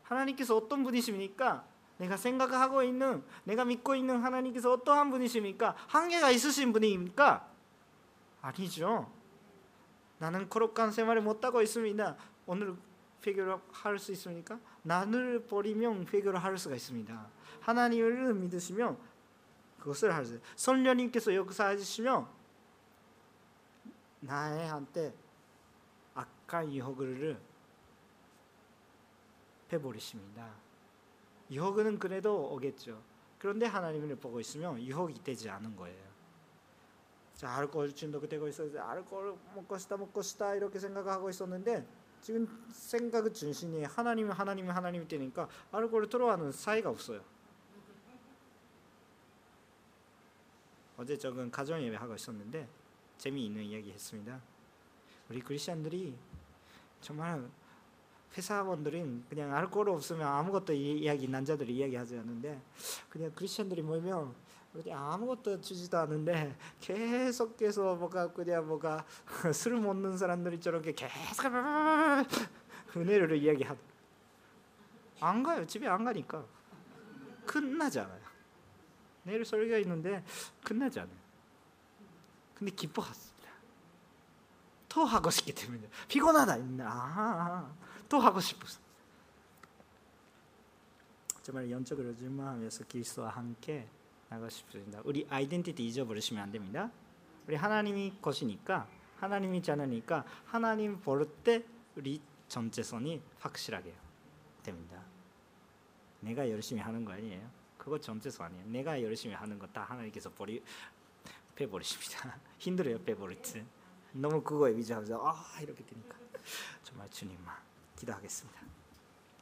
하나님께서 어떤 분이십니까? 내가 생각하고 있는 내가 믿고 있는 하나님께서 어떠한 분이십니까? 한계가 있으신 분입니까? 아니죠. 나는 거룩한 생활을 못하고 있습니다. 오늘 회개를 할 수 있습니까? 나를 버리면 회개를 할 수가 있습니다. 하나님을 믿으시면 그것을 할 수. 성령님께서 역사해 주시면 나한테 악한 유혹을 해버리십니다. 유혹은 그래도 오겠죠. 그런데 하나님을 보고 있으면 유혹이 되지 않은 거예요. 자, 알코올 중독이 되고 있어서 알코올 먹고 싶다 먹고 싶다 이렇게 생각하고 있었는데 지금 생각의 중심이 하나님 하나님 하나님이 되니까 알코올 들어가는 사이가 없어요. 어제 저건 가정 예배 하고 있었는데 재미있는 이야기 했습니다. 우리 크리스천들이 정말 회사원들은 그냥 알코올 없으면 아무것도 이야기 남자들이 이야기하지 않는데 그냥 크리스천들이 모이면 그냥 아무것도 주지도 않는데 계속해서 뭐가 그냥 뭐가 *laughs* 술 먹는 사람들이 저렇게 계속 *laughs* 은혜를 이야기하안 가요. 집에 안 가니까. 끝나잖아요. 내일 설교가 있는데 끝나잖아요. 근데 기뻐했습니다. 더 하고 싶기 때문에. 피곤하다. 아또 하고 싶었어. 정말 영적으로 증명하면서 그리스도와 함께 나가고 싶습니다. 우리 아이덴티티 잊어버리시면 안 됩니다. 우리 하나님이 것이니까 하나님이 자녀니까 하나님 볼 때 우리 전체선이 확실하게 됩니다. 내가 열심히 하는 거 아니에요. 그거 전체선 아니에요. 내가 열심히 하는 거 다 하나님께서 버리 빼버리십니다. 힘들어요 빼버릴 때. 너무 그거에 위주하면서 아 이렇게 되니까 정말 주님만 기도하겠습니다.